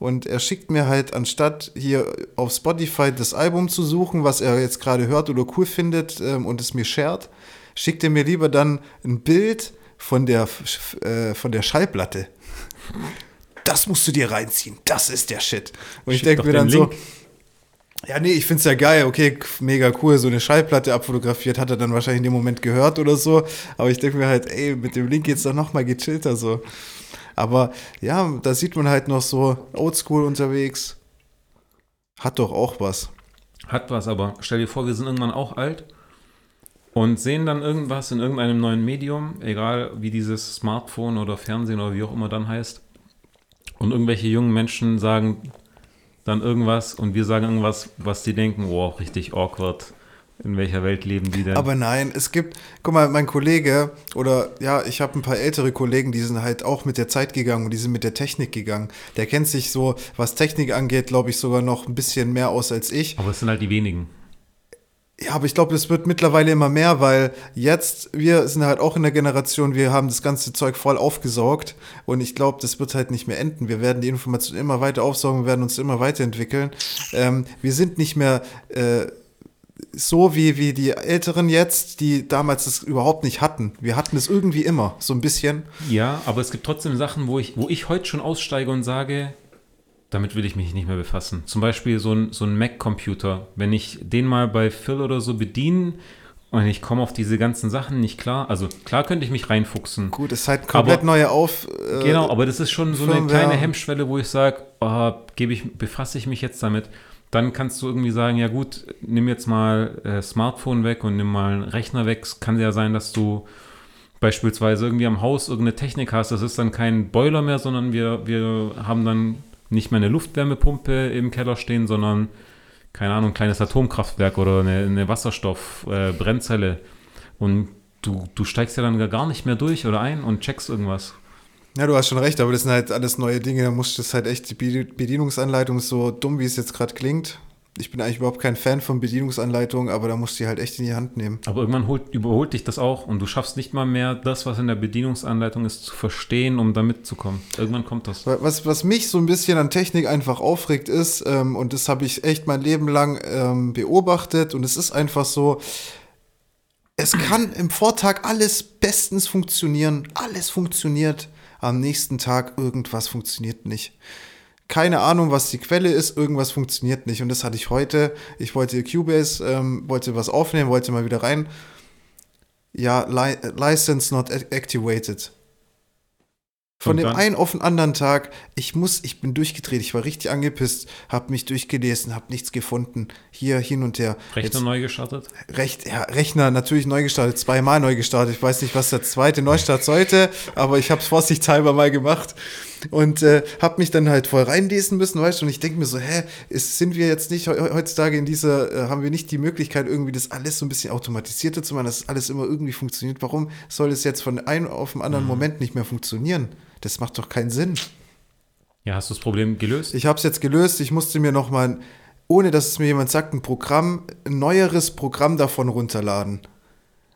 Und er schickt mir halt, anstatt hier auf Spotify das Album zu suchen, was er jetzt gerade hört oder cool findet ähm, und es mir shared, schickt er mir lieber dann ein Bild von der, äh, von der Schallplatte. Das musst du dir reinziehen. Das ist der Shit. Und ich denke mir dann so, Link. ja, nee, ich find's ja geil, okay, mega cool, so eine Schallplatte abfotografiert, hat er dann wahrscheinlich in dem Moment gehört oder so, aber ich denke mir halt, ey, mit dem Link geht's doch noch mal gechillter so. Aber ja, da sieht man halt noch so oldschool unterwegs. Hat doch auch was. Hat was, aber stell dir vor, wir sind irgendwann auch alt und sehen dann irgendwas in irgendeinem neuen Medium, egal wie dieses Smartphone oder Fernsehen oder wie auch immer dann heißt. Und irgendwelche jungen Menschen sagen dann irgendwas und wir sagen irgendwas, was die denken, oh, richtig awkward. In welcher Welt leben die denn? Aber nein, es gibt, guck mal, mein Kollege oder ja, ich habe ein paar ältere Kollegen, die sind halt auch mit der Zeit gegangen und die sind mit der Technik gegangen. Der kennt sich so, was Technik angeht, glaube ich, sogar noch ein bisschen mehr aus als ich. Aber es sind halt die wenigen. Ja, aber ich glaube, es wird mittlerweile immer mehr, weil jetzt, wir sind halt auch in der Generation, wir haben das ganze Zeug voll aufgesaugt und ich glaube, das wird halt nicht mehr enden. Wir werden die Informationen immer weiter aufsaugen, wir werden uns immer weiterentwickeln. Ähm, wir sind nicht mehr äh, so wie, wie die Älteren jetzt, die damals das überhaupt nicht hatten. Wir hatten es irgendwie immer, so ein bisschen. Ja, aber es gibt trotzdem Sachen, wo ich, wo ich heute schon aussteige und sage, damit will ich mich nicht mehr befassen. Zum Beispiel so ein, so ein Mac-Computer. Wenn ich den mal bei Phil oder so bediene und ich komme auf diese ganzen Sachen nicht klar, also klar könnte ich mich reinfuchsen. Gut, es ist halt komplett Aber- neue Auf. Äh, Genau, aber das ist schon so eine kleine Hemmschwelle, wo ich sage, oh, gebe ich, befasse ich mich jetzt damit. Dann kannst du irgendwie sagen, ja gut, nimm jetzt mal äh, Smartphone weg und nimm mal einen Rechner weg. Es kann ja sein, dass du beispielsweise irgendwie am Haus irgendeine Technik hast. Das ist dann kein Boiler mehr, sondern wir, wir haben dann nicht mehr eine Luftwärmepumpe im Keller stehen, sondern, keine Ahnung, ein kleines Atomkraftwerk oder eine, eine Wasserstoffbrennzelle. Äh, und du, du steigst ja dann gar nicht mehr durch oder ein und checkst irgendwas. Ja, du hast schon recht, aber das sind halt alles neue Dinge. Da musst du das halt echt, die Bedi- Bedienungsanleitung ist so dumm, wie es jetzt gerade klingt. Ich bin eigentlich überhaupt kein Fan von Bedienungsanleitungen, aber da musst du die halt echt in die Hand nehmen. Aber irgendwann holt, überholt dich das auch und du schaffst nicht mal mehr das, was in der Bedienungsanleitung ist, zu verstehen, um da mitzukommen. Irgendwann kommt das. Was, was mich so ein bisschen an Technik einfach aufregt ist, ähm, und das habe ich echt mein Leben lang ähm, beobachtet, und es ist einfach so, Es kann im Vortag alles bestens funktionieren, alles funktioniert. Am nächsten Tag irgendwas funktioniert nicht. Keine Ahnung, was die Quelle ist, irgendwas funktioniert nicht. Und das hatte ich heute. Ich wollte Cubase, ähm, wollte was aufnehmen, wollte mal wieder rein. Ja, li License not activated. Von dem einen auf den anderen Tag, ich muss, ich bin durchgedreht, ich war richtig angepisst, habe mich durchgelesen, habe nichts gefunden, hier hin und her. Rechner Jetzt- neu gestartet? Recht, ja, Rechner natürlich neu gestartet, zweimal neu gestartet. Ich weiß nicht, was der zweite Neustart sollte, aber ich habe es vorsichtshalber mal gemacht und äh, habe mich dann halt voll reinlesen müssen, weißt du. Und ich denke mir so, hä, ist, sind wir jetzt nicht heu- heutzutage in dieser, äh, haben wir nicht die Möglichkeit, irgendwie das alles so ein bisschen automatisierter zu machen, dass alles immer irgendwie funktioniert? Warum soll es jetzt von einem auf den anderen Moment nicht mehr funktionieren? Das macht doch keinen Sinn. Ja, hast du das Problem gelöst? Ich habe es jetzt gelöst. Ich musste mir noch mal, ohne dass es mir jemand sagt, ein Programm, ein neueres Programm davon runterladen.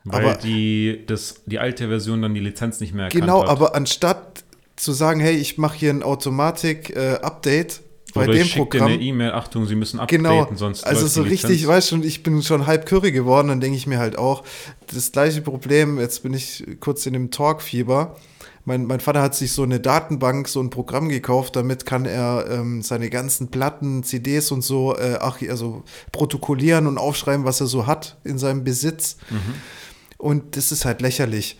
Weil aber- die, das, die alte Version dann die Lizenz nicht mehr erkannt Genau, hat. aber anstatt zu sagen, hey, ich mache hier ein Automatik-Update bei Oder dem ich schick dir Programm. eine E-Mail, Achtung, Sie müssen updaten, Genau, sonst also so richtig, weißt du, ich bin schon halb curry geworden, dann denke ich mir halt auch, das gleiche Problem, jetzt bin ich kurz in dem Talk-Fieber. Mein, mein Vater hat sich so eine Datenbank, so ein Programm gekauft, damit kann er ähm, seine ganzen Platten, CDs und so, äh, ach, also protokollieren und aufschreiben, was er so hat in seinem Besitz. Und das ist halt lächerlich.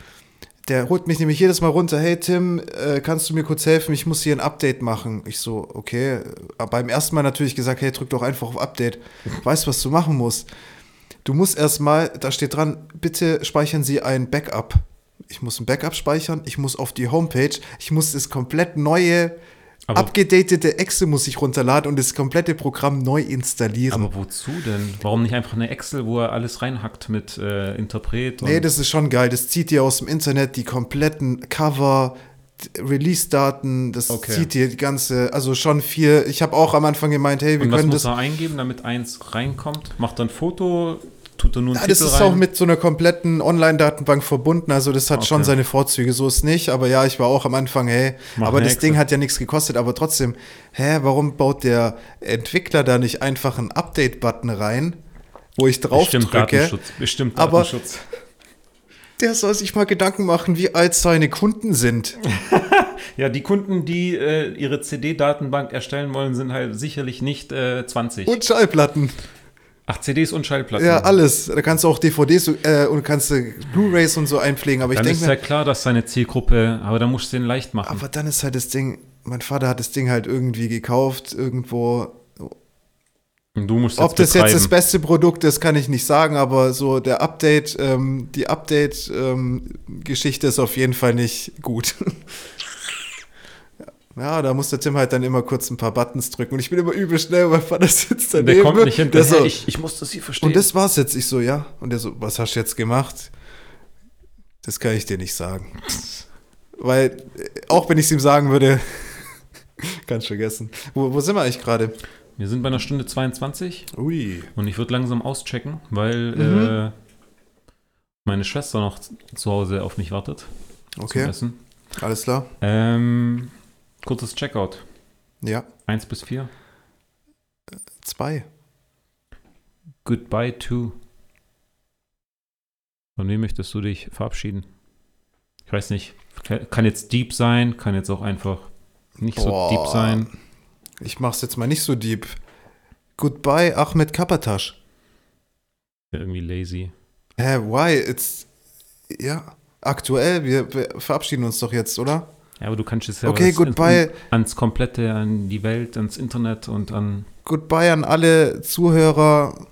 Der holt mich nämlich jedes Mal runter, hey Tim, äh, kannst du mir kurz helfen? Ich muss hier ein Update machen. Ich so, okay. Aber beim ersten Mal natürlich gesagt, hey, drück doch einfach auf Update. [laughs] Weißt, was du machen musst? Du musst erstmal, da steht dran, bitte speichern Sie ein Backup. Ich muss ein Backup speichern, ich muss auf die Homepage, ich muss das komplett neue, Aber- abgedatete Excel muss ich runterladen und das komplette Programm neu installieren. Aber wozu denn? Warum nicht einfach eine Excel, wo er alles reinhackt mit äh, Interpret? Und Nee, das ist schon geil. Das zieht dir aus dem Internet die kompletten Cover, Release-Daten, das Okay. zieht dir die ganze, also schon viel. Ich habe auch am Anfang gemeint, hey, wir und was können muss das. er eingeben, damit eins reinkommt? Macht ein Foto, tut er nur einen Ja, das Titel ist rein? auch mit so einer kompletten Online-Datenbank verbunden, also das hat schon Okay. seine Vorzüge, so ist nicht, aber ja, ich war auch am Anfang, hey, Mach aber das Excel. Ding hat ja nichts gekostet, aber trotzdem, hä, warum baut der Entwickler da nicht einfach einen Update-Button rein, wo ich drauf Bestimmt drücke? Datenschutz. Bestimmt Aber- Datenschutz. Der soll sich mal Gedanken machen, wie alt seine Kunden sind. [laughs] Ja, die Kunden, die äh, ihre CD-Datenbank erstellen wollen, sind halt sicherlich nicht äh, 20. Und Schallplatten. Ach, CDs und Schallplatten. Ja, alles. Da kannst du auch DVDs äh, und kannst Blu-Rays und so einpflegen. Aber ich Dann denke ist ja klar, dass seine Zielgruppe, aber da musst du den leicht machen. aber dann ist halt das Ding, mein Vater hat das Ding halt irgendwie gekauft, irgendwo. Und du musst Ob das jetzt das betreiben. beste Produkt ist, kann ich nicht sagen, aber so der Update, ähm, die Update-Geschichte ist auf jeden Fall nicht gut. [laughs] Ja, da muss der Tim halt dann immer kurz ein paar Buttons drücken und ich bin immer übel schnell, weil mein Vater sitzt daneben. Der kommt nicht der hinterher. so, ich, ich muss das hier verstehen. Und das war's jetzt. Ich so, ja. Und er so, was hast du jetzt gemacht? Das kann ich dir nicht sagen. Weil, äh, auch wenn ich es ihm sagen würde, [laughs] ganz vergessen. Wo, wo sind wir eigentlich gerade? Wir sind bei einer Stunde 22 Ui. und ich würde langsam auschecken, weil Mhm. äh, meine Schwester noch zu Hause auf mich wartet Okay, Essen. alles klar. Ähm, kurzes Checkout. Ja, 1 bis 4. zwei. Goodbye to. Von wem möchtest du dich verabschieden? Ich weiß nicht. Kann jetzt deep sein, kann jetzt auch einfach nicht Boah. so deep sein. Ich mach's jetzt mal nicht so deep. Goodbye, Ahmed Kapatasch. Ja, irgendwie lazy. Hä, why? It's, ja, aktuell, wir, wir verabschieden uns doch jetzt, oder? Ja, aber du kannst es ja Okay, goodbye. ans Komplette, an die Welt, ans Internet und an. Goodbye an alle Zuhörer.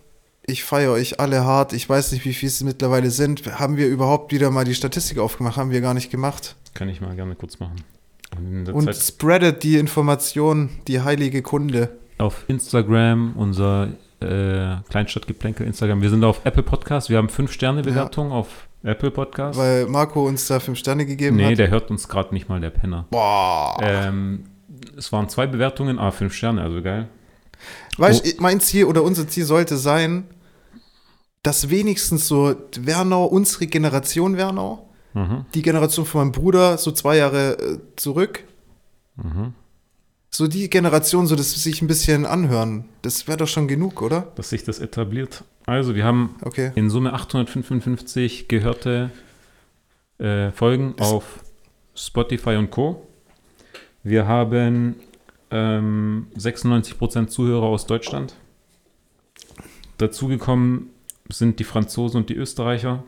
Ich feiere euch alle hart. Ich weiß nicht, wie viel es mittlerweile sind. Haben wir überhaupt wieder mal die Statistik aufgemacht? Haben wir gar nicht gemacht. Kann ich mal gerne kurz machen. Und Zeit spreadet die Information, die heilige Kunde. auf Instagram, unser äh, Kleinstadtgeplänkel Instagram. Wir sind auf Apple Podcast. Wir haben 5-Sterne-Bewertung auf Apple Podcast. Weil Marco uns da fünf Sterne gegeben nee, hat. der hört uns gerade nicht mal, der Penner. Boah. Ähm, es waren zwei Bewertungen, ah, 5 Sterne, also geil. Weißt oh. du, mein Ziel oder unser Ziel sollte sein, dass wenigstens so Wernau, unsere Generation Wernau, Mhm, die Generation von meinem Bruder, so zwei Jahre äh, zurück, mhm. So die Generation, so dass sie sich ein bisschen anhören. Das wäre doch schon genug, oder? dass sich das etabliert. Also, wir haben Okay. in Summe 855 gehörte äh, Folgen Das- auf Spotify und Co. Wir haben ähm, 96% Zuhörer aus Deutschland. Dazugekommen sind die Franzosen und die Österreicher.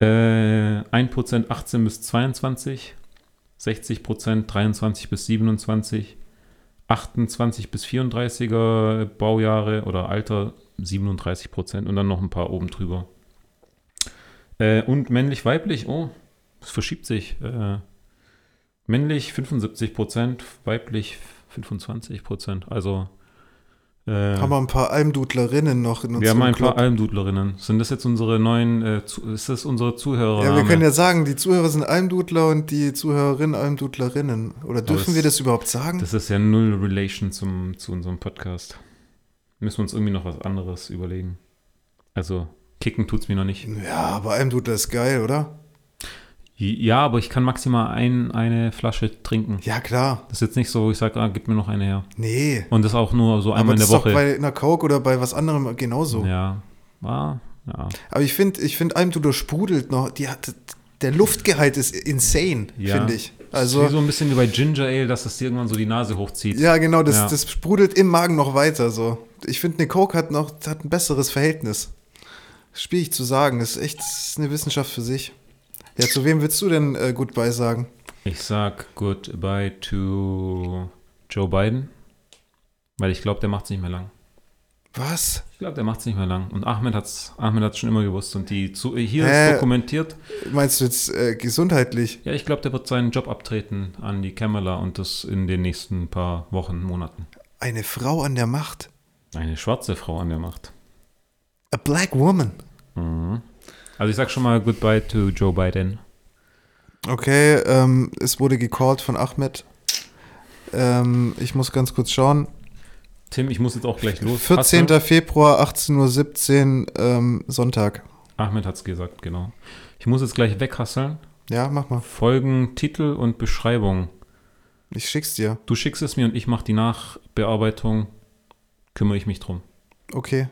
Äh, 1% 18 bis 22, 60% 23 bis 27, 28 bis 34er Baujahre oder Alter 37 Prozent und dann noch ein paar oben drüber. Äh, und männlich-weiblich, oh, es verschiebt sich. Äh, männlich 75 Prozent, weiblich 25 Prozent. Also äh, Haben wir ein paar Almdudlerinnen noch in unserem wir haben ein Club. paar Almdudlerinnen. Sind das jetzt unsere neuen, äh, zu, ist das unsere Zuhörer? Ja, wir können ja sagen, die Zuhörer sind Almdudler und die Zuhörerinnen Almdudlerinnen. Oder dürfen das- wir das überhaupt sagen? Das ist ja null Relation zum, zu unserem Podcast. Müssen wir uns irgendwie noch was anderes überlegen. Also, kicken tut's mir noch nicht. ja, aber Almdudler ist geil, oder? Ja, aber ich kann maximal ein, eine Flasche trinken. Ja, klar. Das ist jetzt nicht so, wo ich sage, ah, gib mir noch eine her. Nee. Und das auch nur so Aber einmal in das der ist doch Woche. bei einer Coke oder bei was anderem genauso. Ja. Ah, ja. Aber ich finde, ich find Almdudler sprudelt noch. Die hat, der Luftgehalt ist insane, Ja. finde ich. Also, wie so ein bisschen wie bei Ginger Ale, dass es dir irgendwann so die Nase hochzieht. ja, genau, das, Ja. das sprudelt im Magen noch weiter. So. Ich finde, eine Coke hat noch hat ein besseres Verhältnis. Schwierig zu sagen. Das ist echt das ist eine Wissenschaft für sich. Ja, zu wem willst du denn äh, Goodbye sagen? Ich sag goodbye to Joe Biden, weil ich glaube, der macht es nicht mehr lang. Was? Ich glaube, der macht es nicht mehr lang. Und Ahmed hat es Ahmed hat's schon immer gewusst. Und die zu, hier Hä? ist dokumentiert. Meinst du jetzt äh, gesundheitlich? Ja, ich glaube, der wird seinen Job abtreten an die Kamala und das in den nächsten paar Wochen, Monaten. Eine Frau an der Macht. Eine schwarze Frau an der Macht. A black woman. Mhm. Also ich sag schon mal goodbye to Joe Biden. Okay, ähm, es wurde gecallt von Ahmed. Ähm, ich muss ganz kurz schauen. Tim, ich muss jetzt auch gleich los. 14. Hasseln. Februar, 18.17 Uhr, ähm, Sonntag. Ahmed hat's gesagt, genau. Ich muss jetzt gleich weghasseln. Ja, mach mal. Folgen, Titel und Beschreibung. Ich schick's dir. Du schickst es mir und ich mache die Nachbearbeitung. Kümmere ich mich drum. Okay.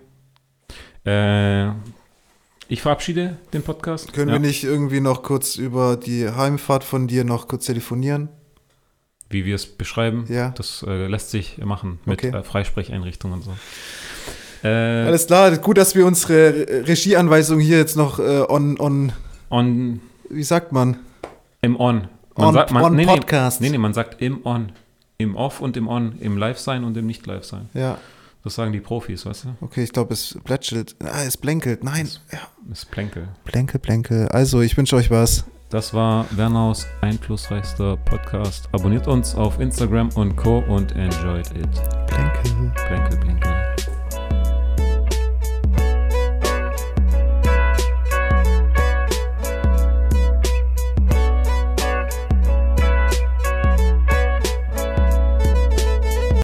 Äh, ich verabschiede den Podcast. Können Ja. wir nicht irgendwie noch kurz über die Heimfahrt von dir noch kurz telefonieren? Wie wir es beschreiben. Ja. Das äh, lässt sich machen mit Okay. äh, Freisprecheinrichtungen und so. Äh, Alles klar, gut, dass wir unsere Re- Regieanweisung hier jetzt noch äh, on, on, on, wie sagt man? im On. Man On- sagt, man, on nee, Podcast. Nee, nee, man sagt im On. Im Off und im On. Im Live-Sein und im Nicht-Live-Sein. Ja, Das sagen die Profis, weißt du? okay, ich glaube, es plätschelt. Ah, es blänkelt. Nein. Ja. Das ist Plänkel. Plänkel, plänkel. Also, ich wünsche euch was. Das war Wernaus einflussreichster Podcast. Abonniert uns auf Instagram und Co. und enjoyed it. Plänkel. Plänkel, Plänkel.